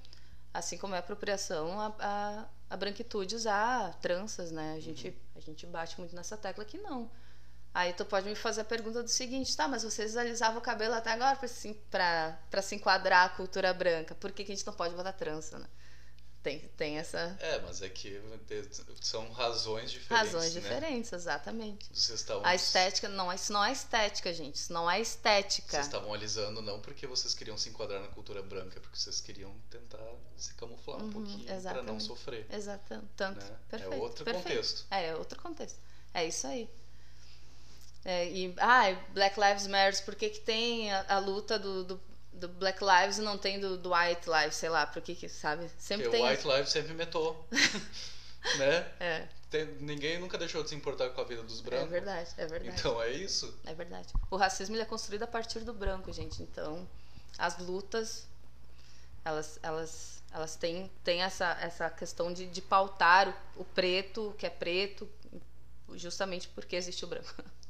Assim como é apropriação a, a, a branquitude usar tranças, né? A gente, a gente bate muito nessa tecla que não. Aí tu pode me fazer a pergunta do seguinte, tá, mas vocês alisavam o cabelo até agora pra se, pra se enquadrar a cultura branca. Por que, que a gente não pode botar trança, né? Tem, tem essa É, mas é que são razões diferentes. razões né? diferentes, exatamente. Vocês estavam, A estética, não, isso não é estética, gente. Isso não é estética. Vocês estavam alisando não porque vocês queriam se enquadrar na cultura branca, é porque vocês queriam tentar se camuflar um Uhum, pouquinho para não exatamente. sofrer. Exato, tanto. Né? É Perfeito. outro perfeito. contexto. É, é outro contexto. É isso aí. É, e, ah, Black Lives Matter, por que, que tem a, a luta do, do, do Black Lives e não tem do, do White Lives, sei lá, por que que, sabe? Sempre Porque tem. o White Lives sempre metou. *laughs* né? É, Tem- ninguém nunca deixou de se importar com a vida dos é brancos. verdade, é verdade. Então é isso. É verdade. O racismo ele é construído a partir do branco, gente. Então, as lutas, elas, elas, elas têm, têm essa, essa questão de, de pautar o, o preto, o que é preto, justamente porque existe o branco. *laughs*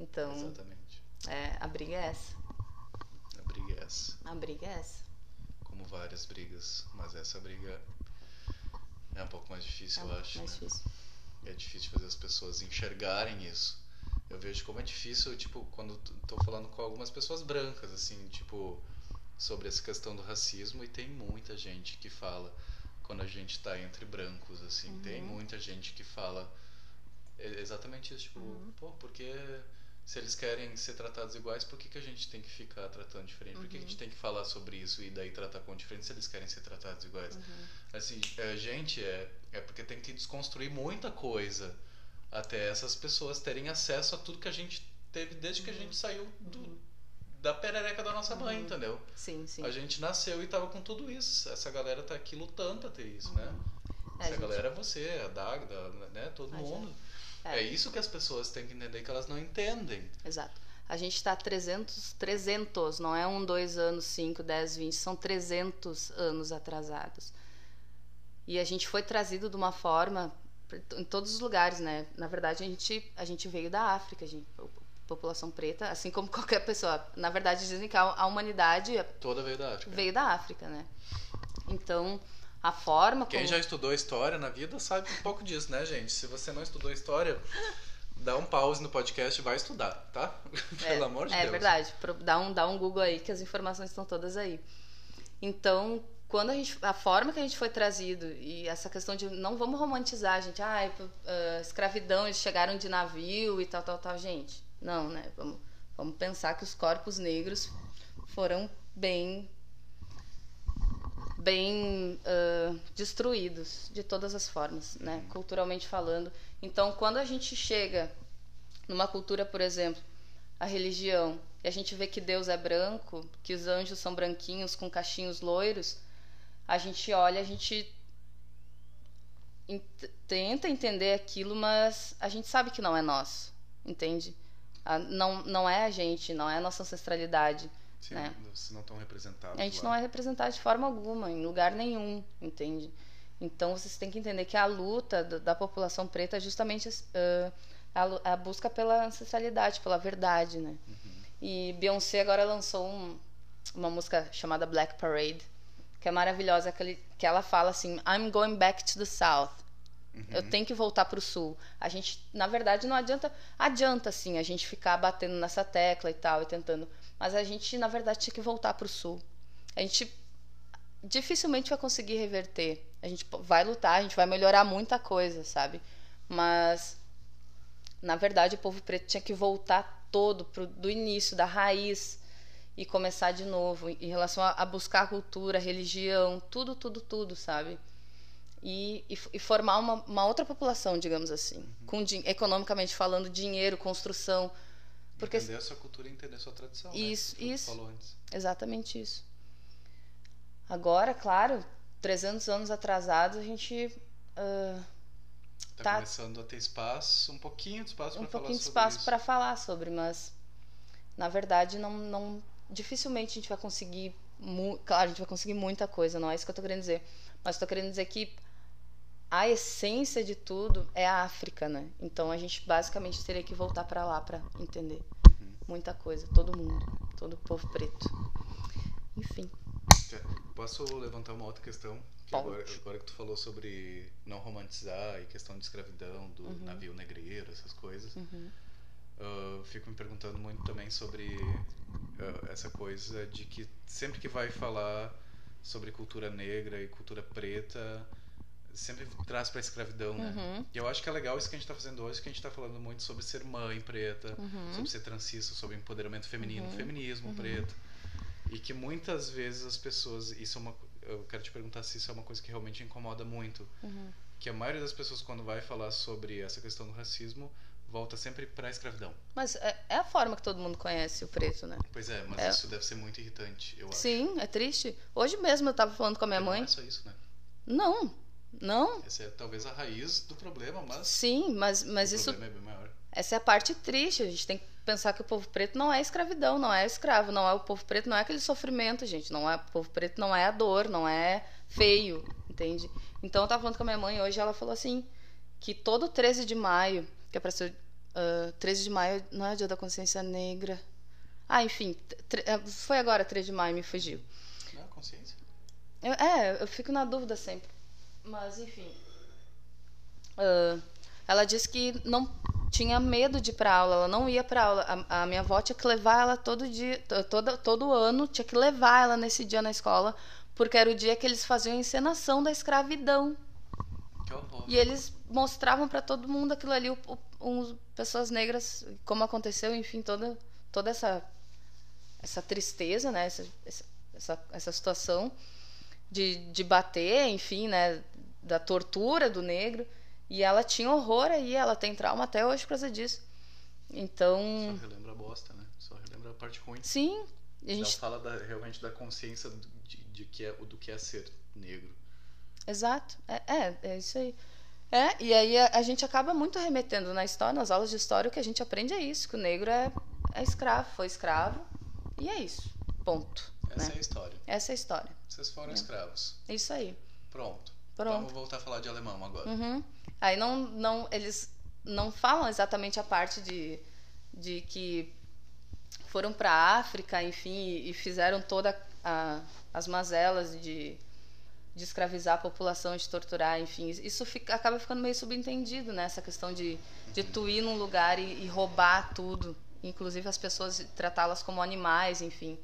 Então, Exatamente. é, a briga é essa. Briga é essa. A briga é essa. Como várias brigas. Mas essa briga é um pouco mais difícil, É eu acho. mais né? difícil. é difícil fazer as pessoas enxergarem isso. Eu vejo como é difícil, tipo, quando tô falando com algumas pessoas brancas, assim, tipo, sobre essa questão do racismo, e tem muita gente que fala quando a gente tá entre brancos, assim, tem muita gente que fala é exatamente isso, tipo, pô, porque se eles querem ser tratados iguais, por que, que a gente tem que ficar tratando diferente? Por que, que a gente tem que falar sobre isso e daí tratar com diferente se eles querem ser tratados iguais? Assim, é, gente, é, é porque tem que desconstruir muita coisa até essas pessoas terem acesso a tudo que a gente teve desde que a gente saiu do, da perereca da nossa mãe, entendeu? Sim, sim. A gente nasceu e tava com tudo isso. Essa galera tá aqui lutando pra ter isso, né? É, Essa gente. galera é você, a Dagda, né? Todo A mundo. É. É. isso que as pessoas têm que entender que elas não entendem. Exato. A gente está 300, 300, não é um, dois anos, 5, 10, 20, são 300 anos atrasados. E a gente foi trazido de uma forma em todos os lugares, né? Na verdade, a gente, a gente veio da África, a gente, população preta, assim como *laughs* qualquer pessoa. Na verdade, dizem que a, a humanidade Toda veio da África. veio da África, né? Então, a forma Quem como... já estudou história na vida sabe um pouco disso, né, gente? Se você não estudou história, dá um pause no podcast e vai estudar, tá? *laughs* Pelo amor de é Deus. verdade. Pro- Dá um, dá um Google aí que as informações estão todas aí. Então, quando a gente, a forma que a gente foi trazido e essa questão de não vamos romantizar, gente, ah, escravidão, eles chegaram de navio e tal, tal, tal, gente. Não, né? Vamos, vamos pensar que os corpos negros foram bem bem ah, destruídos de todas as formas, né? Culturalmente falando. Então, quando a gente chega numa cultura, por exemplo, a religião, e a gente vê que Deus é branco, que os anjos são branquinhos com cachinhos loiros, a gente olha, a gente ent- tenta entender aquilo, mas a gente sabe que não é nosso, entende? Não, não é a gente, não é a nossa ancestralidade. Sim, né? Vocês não estão representados A gente lá. não é representado de forma alguma, em lugar nenhum, entende? Então vocês têm que entender que a luta da população preta é justamente uh, a, a busca pela ancestralidade, pela verdade, né? E Beyoncé agora lançou um- uma música chamada Black Parade, que é maravilhosa, que, ele- que ela fala assim: I'm going back to the South. Eu tenho que voltar para o sul. A gente, na verdade, não adianta. Adianta, sim, a gente ficar batendo nessa tecla e tal, e tentando. Mas a gente, na verdade, tinha que voltar para o sul. A gente dificilmente vai conseguir reverter. A gente vai lutar, a gente vai melhorar muita coisa, sabe? Mas, na verdade, o povo preto tinha que voltar todo pro, do início, da raiz, e começar de novo em relação a, a buscar a cultura, a religião, tudo, tudo, tudo, sabe? e, e, e formar uma, uma outra população, digamos assim, com din- economicamente falando, dinheiro, construção, porque Entender a sua cultura e entender a sua tradição. Isso, né? Que tu isso. falou antes. exatamente isso. Agora, claro, 300 anos atrasados, a gente ah, Tá, Tá. começando a ter espaço, um pouquinho de espaço um para falar pouquinho de sobre espaço isso. para falar sobre, mas na verdade não, não dificilmente a gente vai conseguir, claro, a gente vai conseguir muita coisa, não é isso que eu tô querendo dizer, mas estou querendo dizer que a essência de tudo é a África, né? Então a gente basicamente teria que voltar para lá para entender Uhum. muita coisa, todo mundo, todo o povo preto. Enfim, Posso levantar uma outra questão? Que agora, agora que tu falou sobre não romantizar e questão de escravidão, do Uhum. navio negreiro, essas coisas. ah, fico me perguntando muito também sobre ah, essa coisa de que sempre que vai falar sobre cultura negra e cultura preta, sempre traz pra escravidão, né? Uhum. E eu acho que é legal isso que a gente tá fazendo hoje, que a gente tá falando muito sobre ser mãe preta, Uhum. sobre ser transista, sobre empoderamento feminino, feminismo preto. E que muitas vezes as pessoas, isso é uma, eu quero te perguntar se isso é uma coisa que realmente incomoda muito, Uhum. que a maioria das pessoas quando vai falar sobre essa questão do racismo volta sempre pra escravidão. mas é, é a forma que todo mundo conhece o preto, né? Pois é, mas É. isso deve ser muito irritante, eu acho. Sim, é triste. Hoje mesmo eu tava falando com a minha Porque mãe. Não é só isso, né? Não, não. Essa é talvez a raiz do problema, mas Sim, mas, mas o isso, problema é bem maior. essa é a parte triste. A gente tem que pensar que o povo preto não é escravidão, não é escravo, não é o povo preto, não é aquele sofrimento, gente. Não é o povo preto, não é a dor, não é feio, entende? Então eu tava falando com a minha mãe hoje, ela falou assim que todo 13 de maio, que é para ser ah, 13 de maio não é dia da consciência negra. Ah, enfim, eh, foi agora 13 de maio, me fugiu. Não, consciência. Eu- é, eu fico na dúvida sempre. Mas, enfim. Ah, ela disse que não tinha medo de ir para aula, ela não ia para aula. A, a, minha avó tinha que levar ela todo dia, todo, todo ano, tinha que levar ela nesse dia na escola, porque era o dia que eles faziam a encenação da escravidão. Que horror. E eles mostravam para todo mundo aquilo ali, o, o, um, pessoas negras, como aconteceu, enfim, toda, toda essa, essa tristeza, né? Essa, essa, essa situação de, de bater, enfim, né? Da tortura do negro. E ela tinha horror aí, ela tem trauma até hoje por causa disso. Então. Só relembra a bosta, né? Só relembra a parte ruim. Sim. A gente Ela fala da, realmente da consciência de, de, que é, do que é ser negro. Exato. É, é, é isso aí. É, e aí a, a, gente acaba muito remetendo na história, nas aulas de história, o que a gente aprende é isso, que o negro é, é escravo, foi escravo, e é isso. Ponto. Essa né? é a história. Essa é a história. Vocês foram é. escravos. Isso aí. Pronto. Pronto. Vamos voltar a falar de alemão agora. Uhum. Aí não, não, eles não falam exatamente a parte de, de que foram para a África, enfim, e fizeram toda a, as mazelas de, de escravizar a população, de torturar, enfim. Isso fica, acaba ficando meio subentendido, né? Essa questão de, de tu ir num lugar e, e roubar tudo, inclusive as pessoas tratá-las como animais, enfim,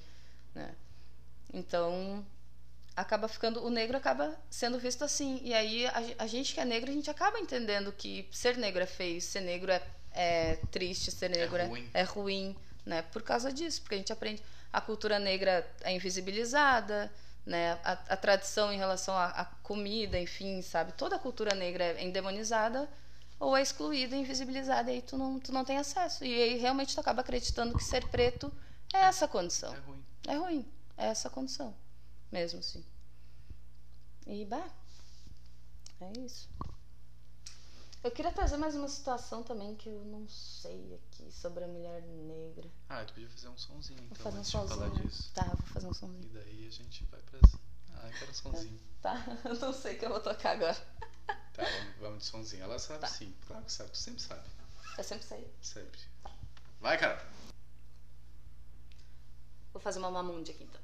né? Então, acaba ficando o negro acaba sendo visto assim. E aí a, a, gente que é negro a gente acaba entendendo que ser negro é feio ser negro é, é triste ser negro é ruim. É, é, ruim né? Por causa disso porque a gente aprende a cultura negra é invisibilizada né? A, a tradição em relação à comida enfim sabe? Toda a cultura negra é endemonizada ou é excluída invisibilizada e aí tu não tu não tem acesso. E aí realmente tu acaba acreditando que ser preto é essa condição. É ruim. É ruim é essa condição mesmo, assim. E, bah, é isso. Eu queria trazer mais uma situação também que eu não sei aqui sobre a mulher negra. Ah, tu podia fazer um sonzinho então, vou fazer um sonzinho. falar disso. Tá, vou fazer um sonzinho. E daí a gente vai pra... Ah, eu quero um sonzinho. *laughs* Tá, eu não sei o que eu vou tocar agora. Tá, vamos, vamos de sonzinho. Ela sabe tá. sim, claro que sabe, tu sempre sabe. Eu sempre sei. Sempre. Vai, cara. Vou fazer uma mamunde aqui então.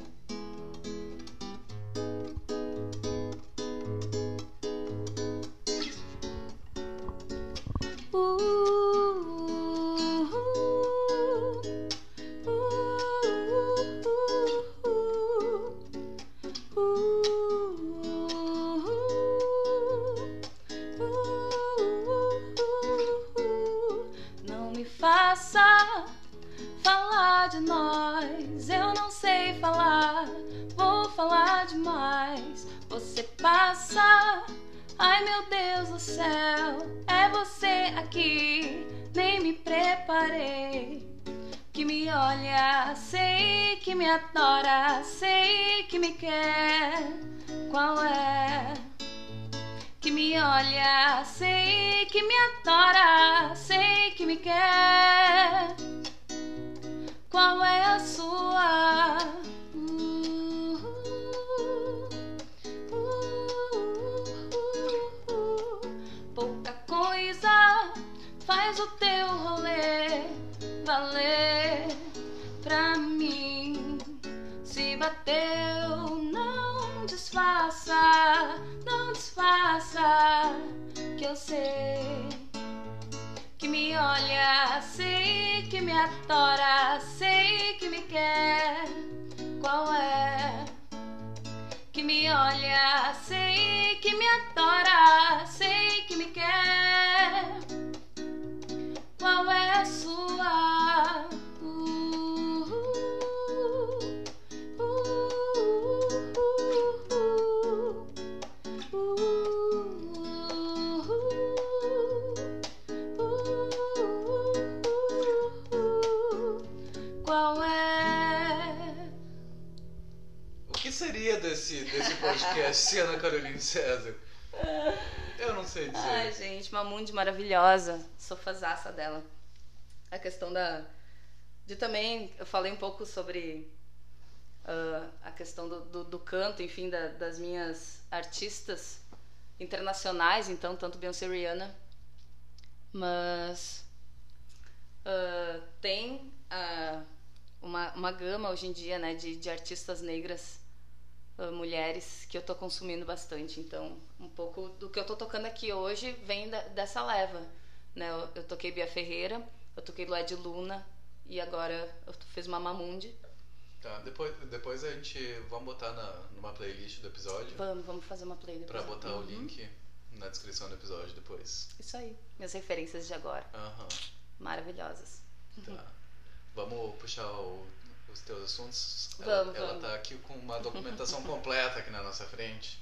adora, sei que me quer. Qual é? Que me olha, sei podcast se Ana Carolina César? Eu não sei dizer. Ai, gente, uma mundo maravilhosa. Sou fazaça dela. A questão da. De também, eu falei um pouco sobre uh, a questão do, do, do canto, enfim, da, das minhas artistas internacionais, então, tanto Beyoncé e Rihanna. Mas. Uh, tem uh, uma, uma gama hoje em dia né, de, de artistas negras uh, mulheres que eu tô consumindo bastante. Então, um pouco do que eu tô tocando aqui hoje vem da, dessa leva. Né? Eu, eu, toquei Bia Ferreira, eu toquei Led Luna e agora eu fiz Mamamundi. Tá, depois, depois a gente vamos botar na, numa playlist do episódio. Vamos, vamos fazer uma playlist. Pra botar uhum. o link na descrição do episódio depois. Isso aí, minhas referências de agora. Uhum. Maravilhosas. Tá. Vamos puxar o, os teus assuntos? Vamos, ela, vamos. ela tá aqui com uma documentação completa aqui na nossa frente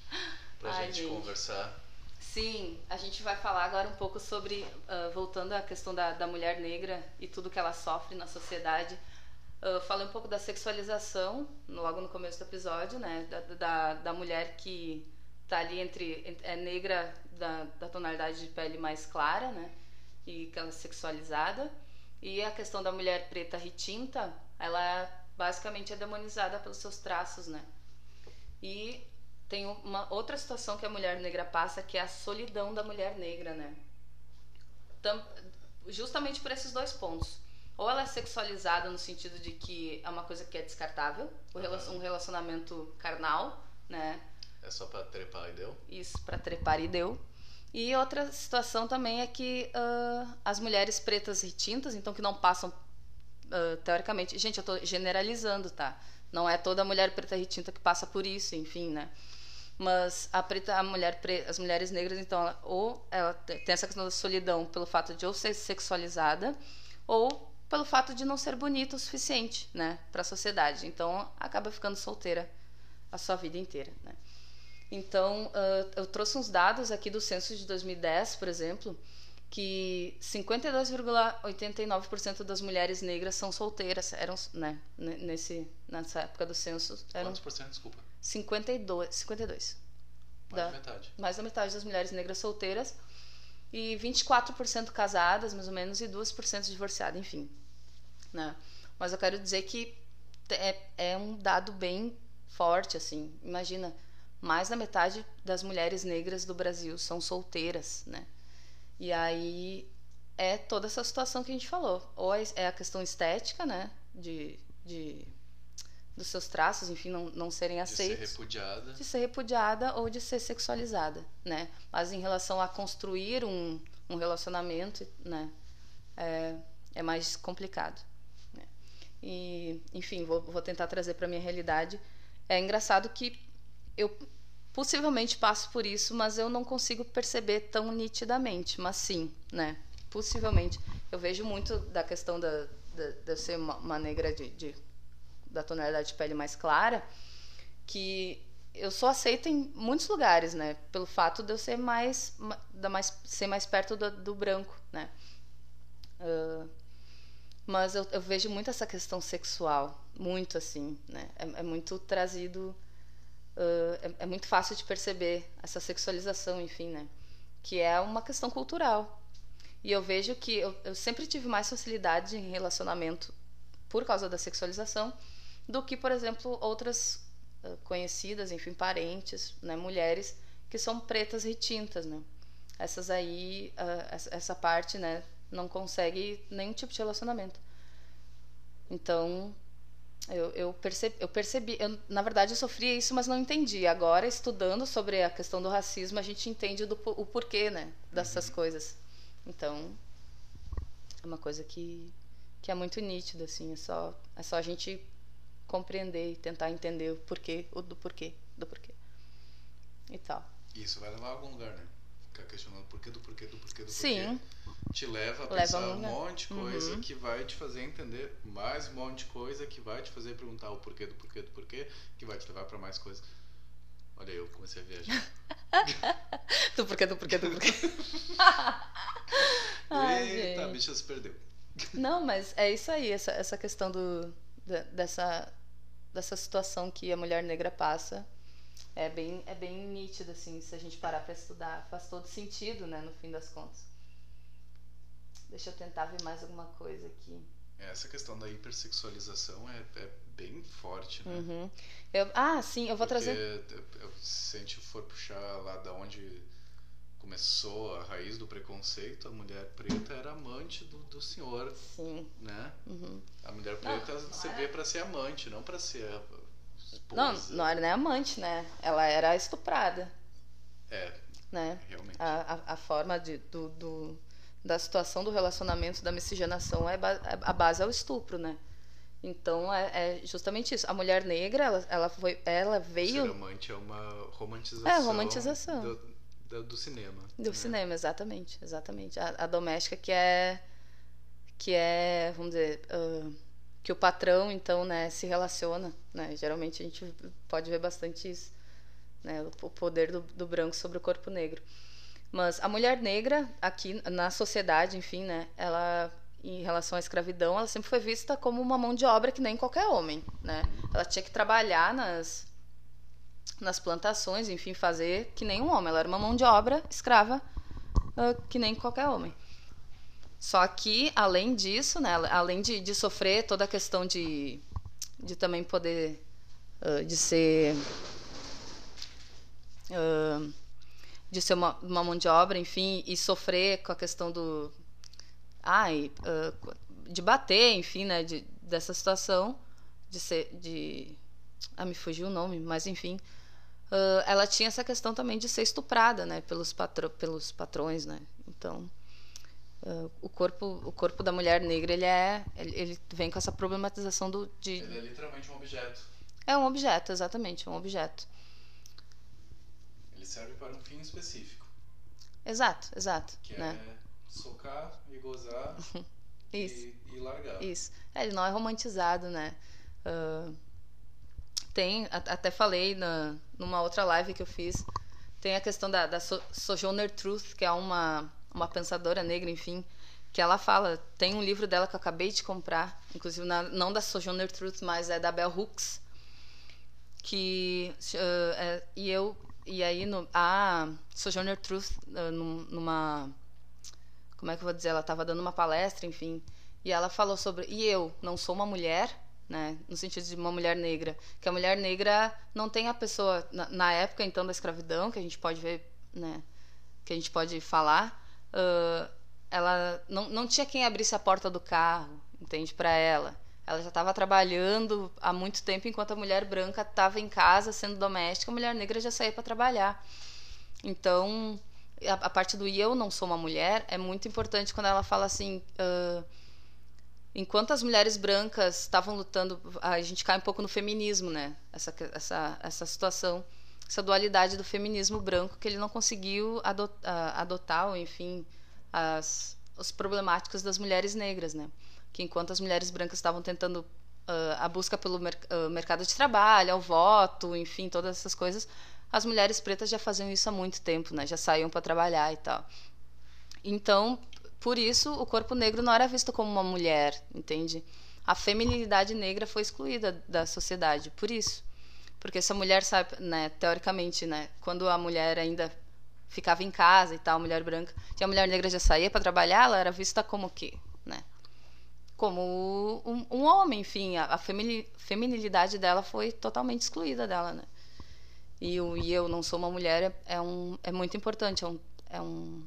pra Ai, gente, gente. conversar. Sim, a gente vai falar agora um pouco sobre, uh, voltando à questão da, da mulher negra e tudo que ela sofre na sociedade. Uh, falei um pouco da sexualização logo no começo do episódio, né? Da, da, da mulher que tá ali entre é negra da, da tonalidade de pele mais clara, né? E que ela é sexualizada. E a questão da mulher preta retinta, ela basicamente é demonizada pelos seus traços, né? E tem uma outra situação que a mulher negra passa, que é a solidão da mulher negra, né? Tam, justamente por esses dois pontos. Ou ela é sexualizada no sentido de que é uma coisa que é descartável, um relacionamento carnal, né? É só pra trepar e deu? Isso, pra trepar e deu. E outra situação também é que uh, as mulheres pretas retintas, então que não passam, uh, teoricamente. Gente, eu tô generalizando, tá? Não é toda mulher preta retinta que passa por isso, enfim, né? Mas a preta, a mulher as mulheres negras, então, ela, ou ela tem essa questão da solidão pelo fato de ou ser sexualizada, ou pelo fato de não ser bonita o suficiente, né, para a sociedade. Então, acaba ficando solteira a sua vida inteira, né? Então, uh, eu trouxe uns dados aqui do censo de 2010, por exemplo, que 52,89% das mulheres negras são solteiras, eram, né, nesse, nessa época do censo. Eram Quantos por cento, desculpa? 52. 52 Mais da, metade. Mais da metade das mulheres negras solteiras. E 24% casadas, mais ou menos, e 2% divorciadas, enfim. Né? Mas eu quero dizer que é, é um dado bem forte, assim. Imagina, mais da metade das mulheres negras do Brasil são solteiras, né? E aí é toda essa situação que a gente falou. Ou é a questão estética, né? De, de dos seus traços, enfim, não, não serem aceitos. De ser repudiada. De ser repudiada ou de ser sexualizada, né? Mas em relação a construir um, um relacionamento, né? É, é mais complicado. Né? E, enfim, vou, vou tentar trazer para minha realidade. É engraçado que eu possivelmente passo por isso, mas eu não consigo perceber tão nitidamente. Mas sim, né? Possivelmente. Eu vejo muito da questão da, da, de eu ser uma, uma negra de, de, da tonalidade de pele mais clara, que eu sou aceita em muitos lugares, né? Pelo fato de eu ser mais, da mais ser mais perto do, do branco, né? Uh, mas eu, eu, vejo muito essa questão sexual, muito assim, né? É, é muito trazido É, é, muito fácil de perceber essa sexualização, enfim, né? Que é uma questão cultural. E eu vejo que eu, eu sempre tive mais facilidade em relacionamento por causa da sexualização do que, por exemplo, outras uh, conhecidas, enfim, parentes, né, mulheres que são pretas retintas, né? Essas aí, uh, essa parte, né, não consegue nenhum tipo de relacionamento. Então, eu, eu, percebi, eu percebi eu, na verdade eu sofria isso, mas não entendi. Agora, estudando sobre a questão do racismo, a gente entende do, o porquê, né, dessas uhum. coisas. Então, é uma coisa que, que é muito nítida, assim, é só, é só a gente compreender e tentar entender o porquê, o do porquê, do porquê. E tal. Isso vai levar a algum lugar, né? Ficar questionando porquê do porquê do porquê do Sim. porquê. Te leva a Leva pensar um monte de coisa Uhum. que vai te fazer entender mais um monte de coisa que vai te fazer perguntar o porquê do porquê do porquê, que vai te levar pra mais coisas. Olha, eu comecei a viajar. *laughs* Do porquê, do porquê, do porquê. *laughs* Ai, Eita, a gente. bicha se perdeu. Não, mas é isso aí, essa, essa questão do, da- dessa, dessa situação que a mulher negra passa é bem, é bem nítida, assim, se a gente parar para estudar. Faz todo sentido, né, no fim das contas. Deixa eu tentar ver mais alguma coisa aqui. Essa questão da hipersexualização é, é bem forte, né? Uhum. Eu- ah, sim, eu vou Porque trazer. se a gente for puxar lá da onde começou a raiz do preconceito, a mulher preta era amante do, do senhor, Sim. né? Uhum. A mulher preta você não é. vê pra ser amante, não pra ser Não, não era nem amante, né? Ela era estuprada, É, né? realmente. A, a, a forma de, do, do- da situação do relacionamento, da miscigenação, é ba- é- a base é o estupro, né? Então é, é justamente isso. A mulher negra, ela, ela, foi, ela Ser veio amante é uma romantização. É, romantização. Do, do, do cinema. do né? cinema, exatamente, exatamente. A, a doméstica que é que é, vamos dizer, ah, que o patrão então, né, se relaciona, né? Geralmente a gente pode ver bastante isso, né, o, poder do, do branco sobre o corpo negro. Mas a mulher negra aqui na sociedade, enfim, né, ela em relação à escravidão, ela sempre foi vista como uma mão de obra que nem qualquer homem, né? Ela tinha que trabalhar nas nas plantações, enfim, fazer que nem um homem. Ela era uma mão de obra escrava ah, que nem qualquer homem. Só que, além disso, né, além de, de sofrer toda a questão de, de também poder, ah, de ser, ah, de ser uma, uma mão de obra, enfim, e sofrer com a questão do, ai, ah, de bater, enfim, né, de, dessa situação, de ser, de, ah, me fugiu o nome, mas enfim, ela tinha essa questão também de ser estuprada, né, pelos, patro, pelos patrões, né, então ah, o corpo o corpo da mulher negra ele é ele, ele vem com essa problematização do de Ele é literalmente um objeto. é um objeto exatamente um objeto Ele serve para um fim específico. exato exato Que né é socar e gozar *laughs* isso e, e largar. Isso. É, ele não é romantizado, né? Ah, tem, a- até falei na, numa outra live que eu fiz, tem a questão da, da so, Sojourner Truth, que é uma, uma pensadora negra, enfim, que ela fala, tem um livro dela que eu acabei de comprar, inclusive na- não da Sojourner Truth, mas é da Bell Hooks, que ah, é- e eu e aí no, a Sojourner Truth num- numa como é que eu vou dizer, ela estava dando uma palestra, enfim, e ela falou sobre, e eu não sou uma mulher, né, no sentido de uma mulher negra, que a mulher negra não tem a pessoa, na, na época então da escravidão, que a gente pode ver, né, que a gente pode falar, ãh, ela não, não tinha quem abrisse a porta do carro, entende, para ela. Ela já estava trabalhando há muito tempo, enquanto a mulher branca estava em casa sendo doméstica, a mulher negra já saía para trabalhar. Então, a, a parte do eu não sou uma mulher é muito importante quando ela fala assim. ah, enquanto as mulheres brancas estavam lutando, a gente cai um pouco no feminismo, né? Essa, essa, essa situação, essa dualidade do feminismo branco que ele não conseguiu ado- adotar, ou enfim, as, os problemáticos das mulheres negras, né? Que enquanto as mulheres brancas estavam tentando ah, a busca pelo mer- ah, mercado de trabalho, ao voto, enfim, todas essas coisas, as mulheres pretas já faziam isso há muito tempo, né? Já saíam para trabalhar e tal. Então, por isso, o corpo negro não era visto como uma mulher, entende? A feminilidade negra foi excluída da sociedade, por isso. Porque se a mulher sabe, né, teoricamente, né, quando a mulher ainda ficava em casa e tal, mulher branca, e a mulher negra já saía para trabalhar, ela era vista como quê, né? Como um, um homem, enfim, a, a femini- feminilidade dela foi totalmente excluída dela, né? E o e eu não sou uma mulher é, é um é muito importante, é um, é um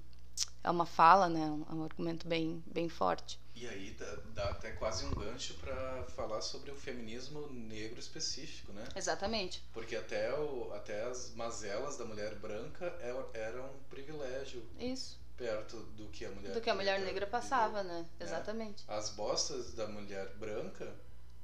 é uma fala, né? É um argumento bem bem forte. E aí dá, dá até quase um gancho pra falar sobre o feminismo negro específico, né? Exatamente. Porque até, o, até as mazelas da mulher branca eram, eram um privilégio Isso. perto do que a mulher Do que a mulher negra passava, né? É. Exatamente. As bostas da mulher branca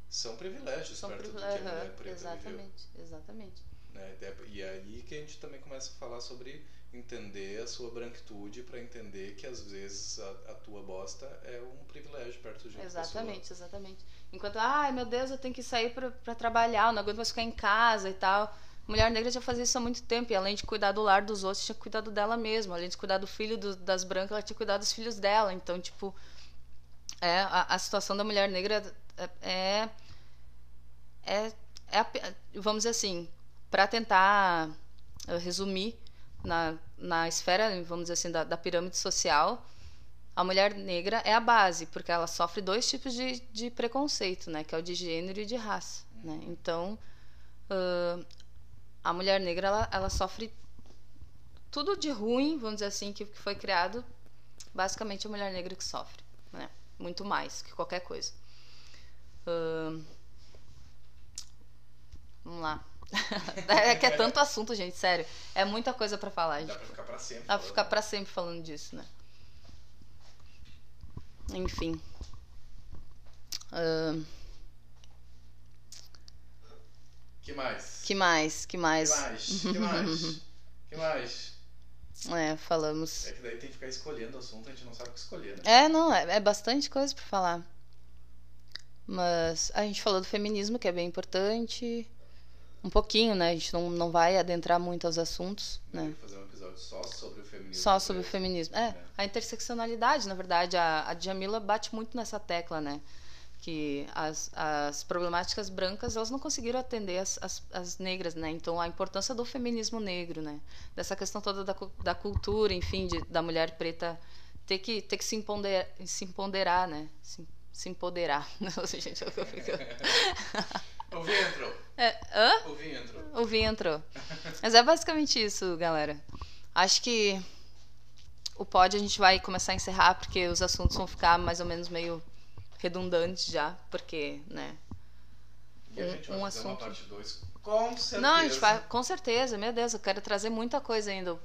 são privilégios São perto do que a mulher preta viveu. Exatamente. Exatamente. né? E é aí que a gente também começa a falar sobre entender a sua branquitude para entender que às vezes a, a tua bosta é um privilégio perto de Exatamente, exatamente. Enquanto, ai meu Deus, eu tenho que sair pra trabalhar, eu não aguento mais ficar em casa e tal. Mulher negra já fazia isso há muito tempo, e além de cuidar do lar dos outros, tinha cuidado dela mesma. Além de cuidar do filho do- das brancas, ela tinha cuidado dos filhos dela. Então, tipo, é, a, a situação da mulher negra é. é, é a- vamos dizer assim, para tentar eh, resumir, na, na esfera, vamos dizer assim, da, da pirâmide social, a mulher negra é a base, porque ela sofre dois tipos de, de preconceito, né? Que é o de gênero e de raça, né? Então, ãh, a mulher negra, ela, ela sofre tudo de ruim, vamos dizer assim, que, que foi criado, basicamente a mulher negra que sofre, né? Muito mais que qualquer coisa. Ãh, vamos lá. *laughs* é que é tanto assunto, gente, sério. É muita coisa pra falar. Dá Gente. pra ficar pra sempre. Dá pra ficar pra sempre falando disso, né? Enfim. Que mais? que mais? Que mais? Que mais? Que *laughs* mais? que mais? É, falamos. É que daí tem que ficar escolhendo o assunto, a gente não sabe o que escolher, né? É, não, é, é bastante coisa pra falar. Mas a gente falou do feminismo, que é bem importante. Um pouquinho, né? A gente não, não vai adentrar muito aos assuntos, né? Fazer um episódio só sobre o feminismo. Só sobre o feminismo. É, a interseccionalidade, na verdade. A, a Djamila bate muito nessa tecla, né? Que as, as problemáticas brancas, elas não conseguiram atender as, as, as negras, né? Então, a importância do feminismo negro, né? Dessa questão toda da, da cultura, enfim, de, da mulher preta ter que, ter que se, empoderar, se empoderar, né? Se, se empoderar. *laughs* Nossa, gente, eu. *laughs* O vinho entrou. É, hã? O vinho entrou. O vinho entrou. Mas é basicamente isso, galera. Acho que o pod a gente vai começar a encerrar, porque os assuntos vão ficar mais ou menos meio redundantes já, porque, né? E a Um- gente vai um fazer uma assunto. parte 2 com certeza. Não, a gente vai, com certeza, meu Deus, eu quero trazer muita coisa ainda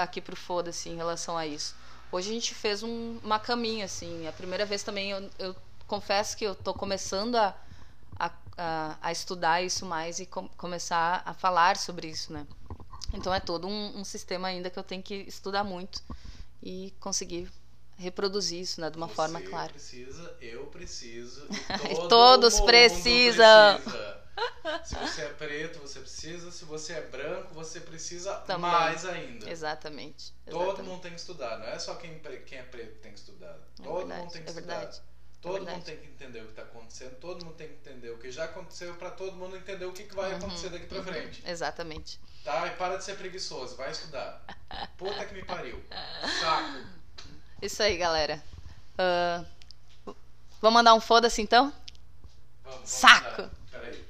aqui pro Foda-se em relação a isso. Hoje a gente fez um, uma caminha, assim. A primeira vez também eu, eu confesso que eu tô começando a, a, a, estudar isso mais e com- começar a falar sobre isso, né? Então é todo um, um sistema ainda que eu tenho que estudar muito e conseguir reproduzir isso, né, de uma Você forma clara. precisa, eu preciso. *laughs* Todo todos precisam. precisa. Se você é preto, você precisa. Se você é branco, você precisa Também. mais ainda. Exatamente. Todo exatamente. mundo tem que estudar. Não é só quem, pre- quem é preto que tem que estudar. É Todo verdade, mundo tem que é estudar. verdade. Todo verdade. mundo tem que entender o que está acontecendo. Todo mundo tem que entender o que já aconteceu para todo mundo entender o que, que vai acontecer daqui para frente. Exatamente. Tá? E para de ser preguiçoso. Vai estudar. Puta que me pariu. Saco. Isso aí, galera. Ah, vamos mandar um foda-se então? Vamos, vamos Saco. Mandar. Peraí.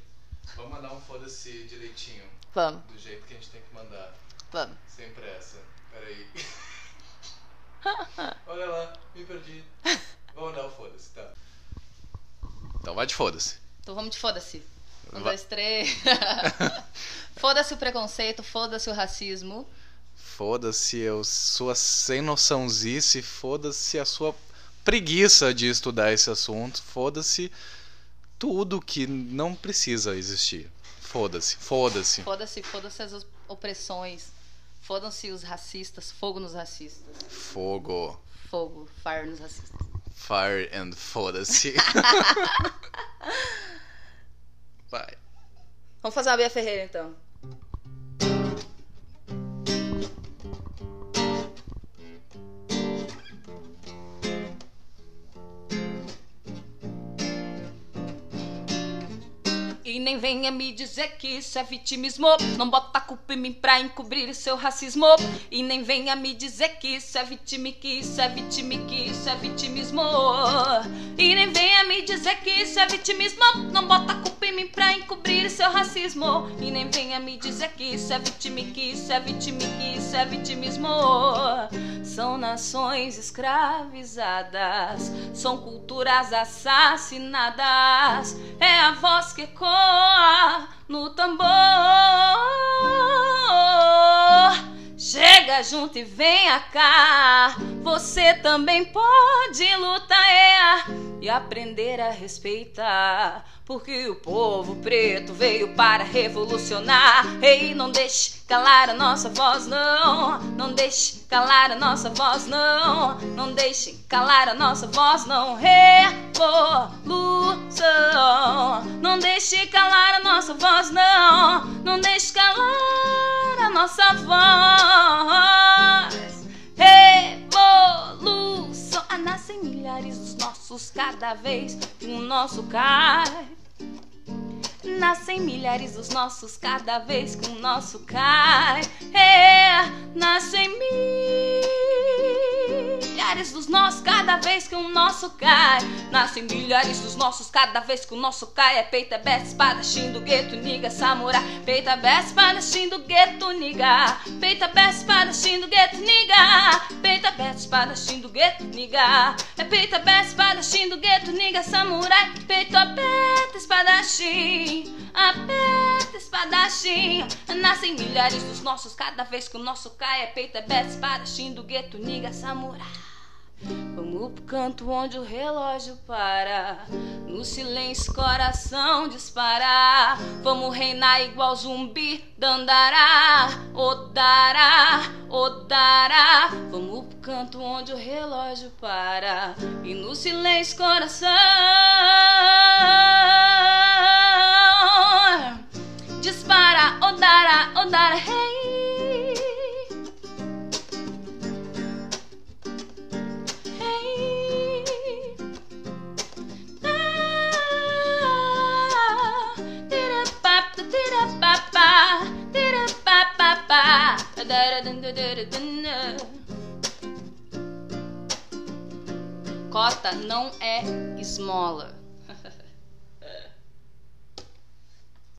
Vamos mandar um foda-se direitinho. Vamos, Do jeito que a gente tem que mandar. vamos. Sem pressa. Peraí. *laughs* Olha lá, me perdi. *laughs* Vamos dar o foda-se, tá? Então vai de foda-se. Então vamos de foda-se. Um, Vai. dois, três. *laughs* foda-se o preconceito, foda-se o racismo. Foda-se a sua sem noçãozice, foda-se a sua preguiça de estudar esse assunto, foda-se tudo que não precisa existir. Foda-se, foda-se. Foda-se, foda-se as opressões. Fodam-se os racistas, fogo nos racistas. Fogo, Fogo, fire nos racistas. Fire and foda-se. *laughs* Vai. Vamos fazer uma Bia Ferreira então. Nem venha me dizer que isso é vitimismo. Não bota a culpa em mim pra encobrir seu racismo. E nem venha me dizer que isso é vitime, que isso é vitime, que isso é vitimismo. E nem venha me dizer que isso é vitimismo. Não bota a culpa em mim pra encobrir seu racismo. E nem venha me dizer que isso é vitime, que isso é vitime, que isso é vitimismo. São nações escravizadas, são culturas assassinadas. É a voz que ecoa no tambor. Chega junto e venha cá. Você também pode lutar é, e aprender a respeitar. Porque o povo preto veio para revolucionar. Ei, não deixe calar a nossa voz, não. Não deixe calar a nossa voz, não. Não deixe calar a nossa voz, não. Revolução. Não deixe calar a nossa voz, não. Não deixe calar a nossa voz. Revolução. Ah, nascem milhares dos nossos cada vez que o nosso cai. Nascem milhares dos nossos cada vez que o nosso cai. É, nascem milhares dos nossos cada vez que o nosso cai. Nascem milhares dos nossos cada vez que o nosso cai. É peita, besta, espadachim do gueto, niga, samurai. Peita, besta, espadachim do gueto, niga. Peita, besta, espadachim do gueto, niga. Peita, besta, espadachim do gueto, niga. É peita, besta, espadachim do gueto, niga, samurai. Peito aberto, espadachim. Aperta, espadachim. espadachim. Nascem milhares dos nossos, cada vez que o nosso cai é peito, é espadachim do gueto, niga, samurai. Vamos pro canto onde o relógio para. No silêncio, coração disparar. Vamos reinar igual zumbi, dandará, odará, odará. Vamos pro canto onde o relógio para. E no silêncio, coração dispara, odará, odará, hey. Cota não é esmola.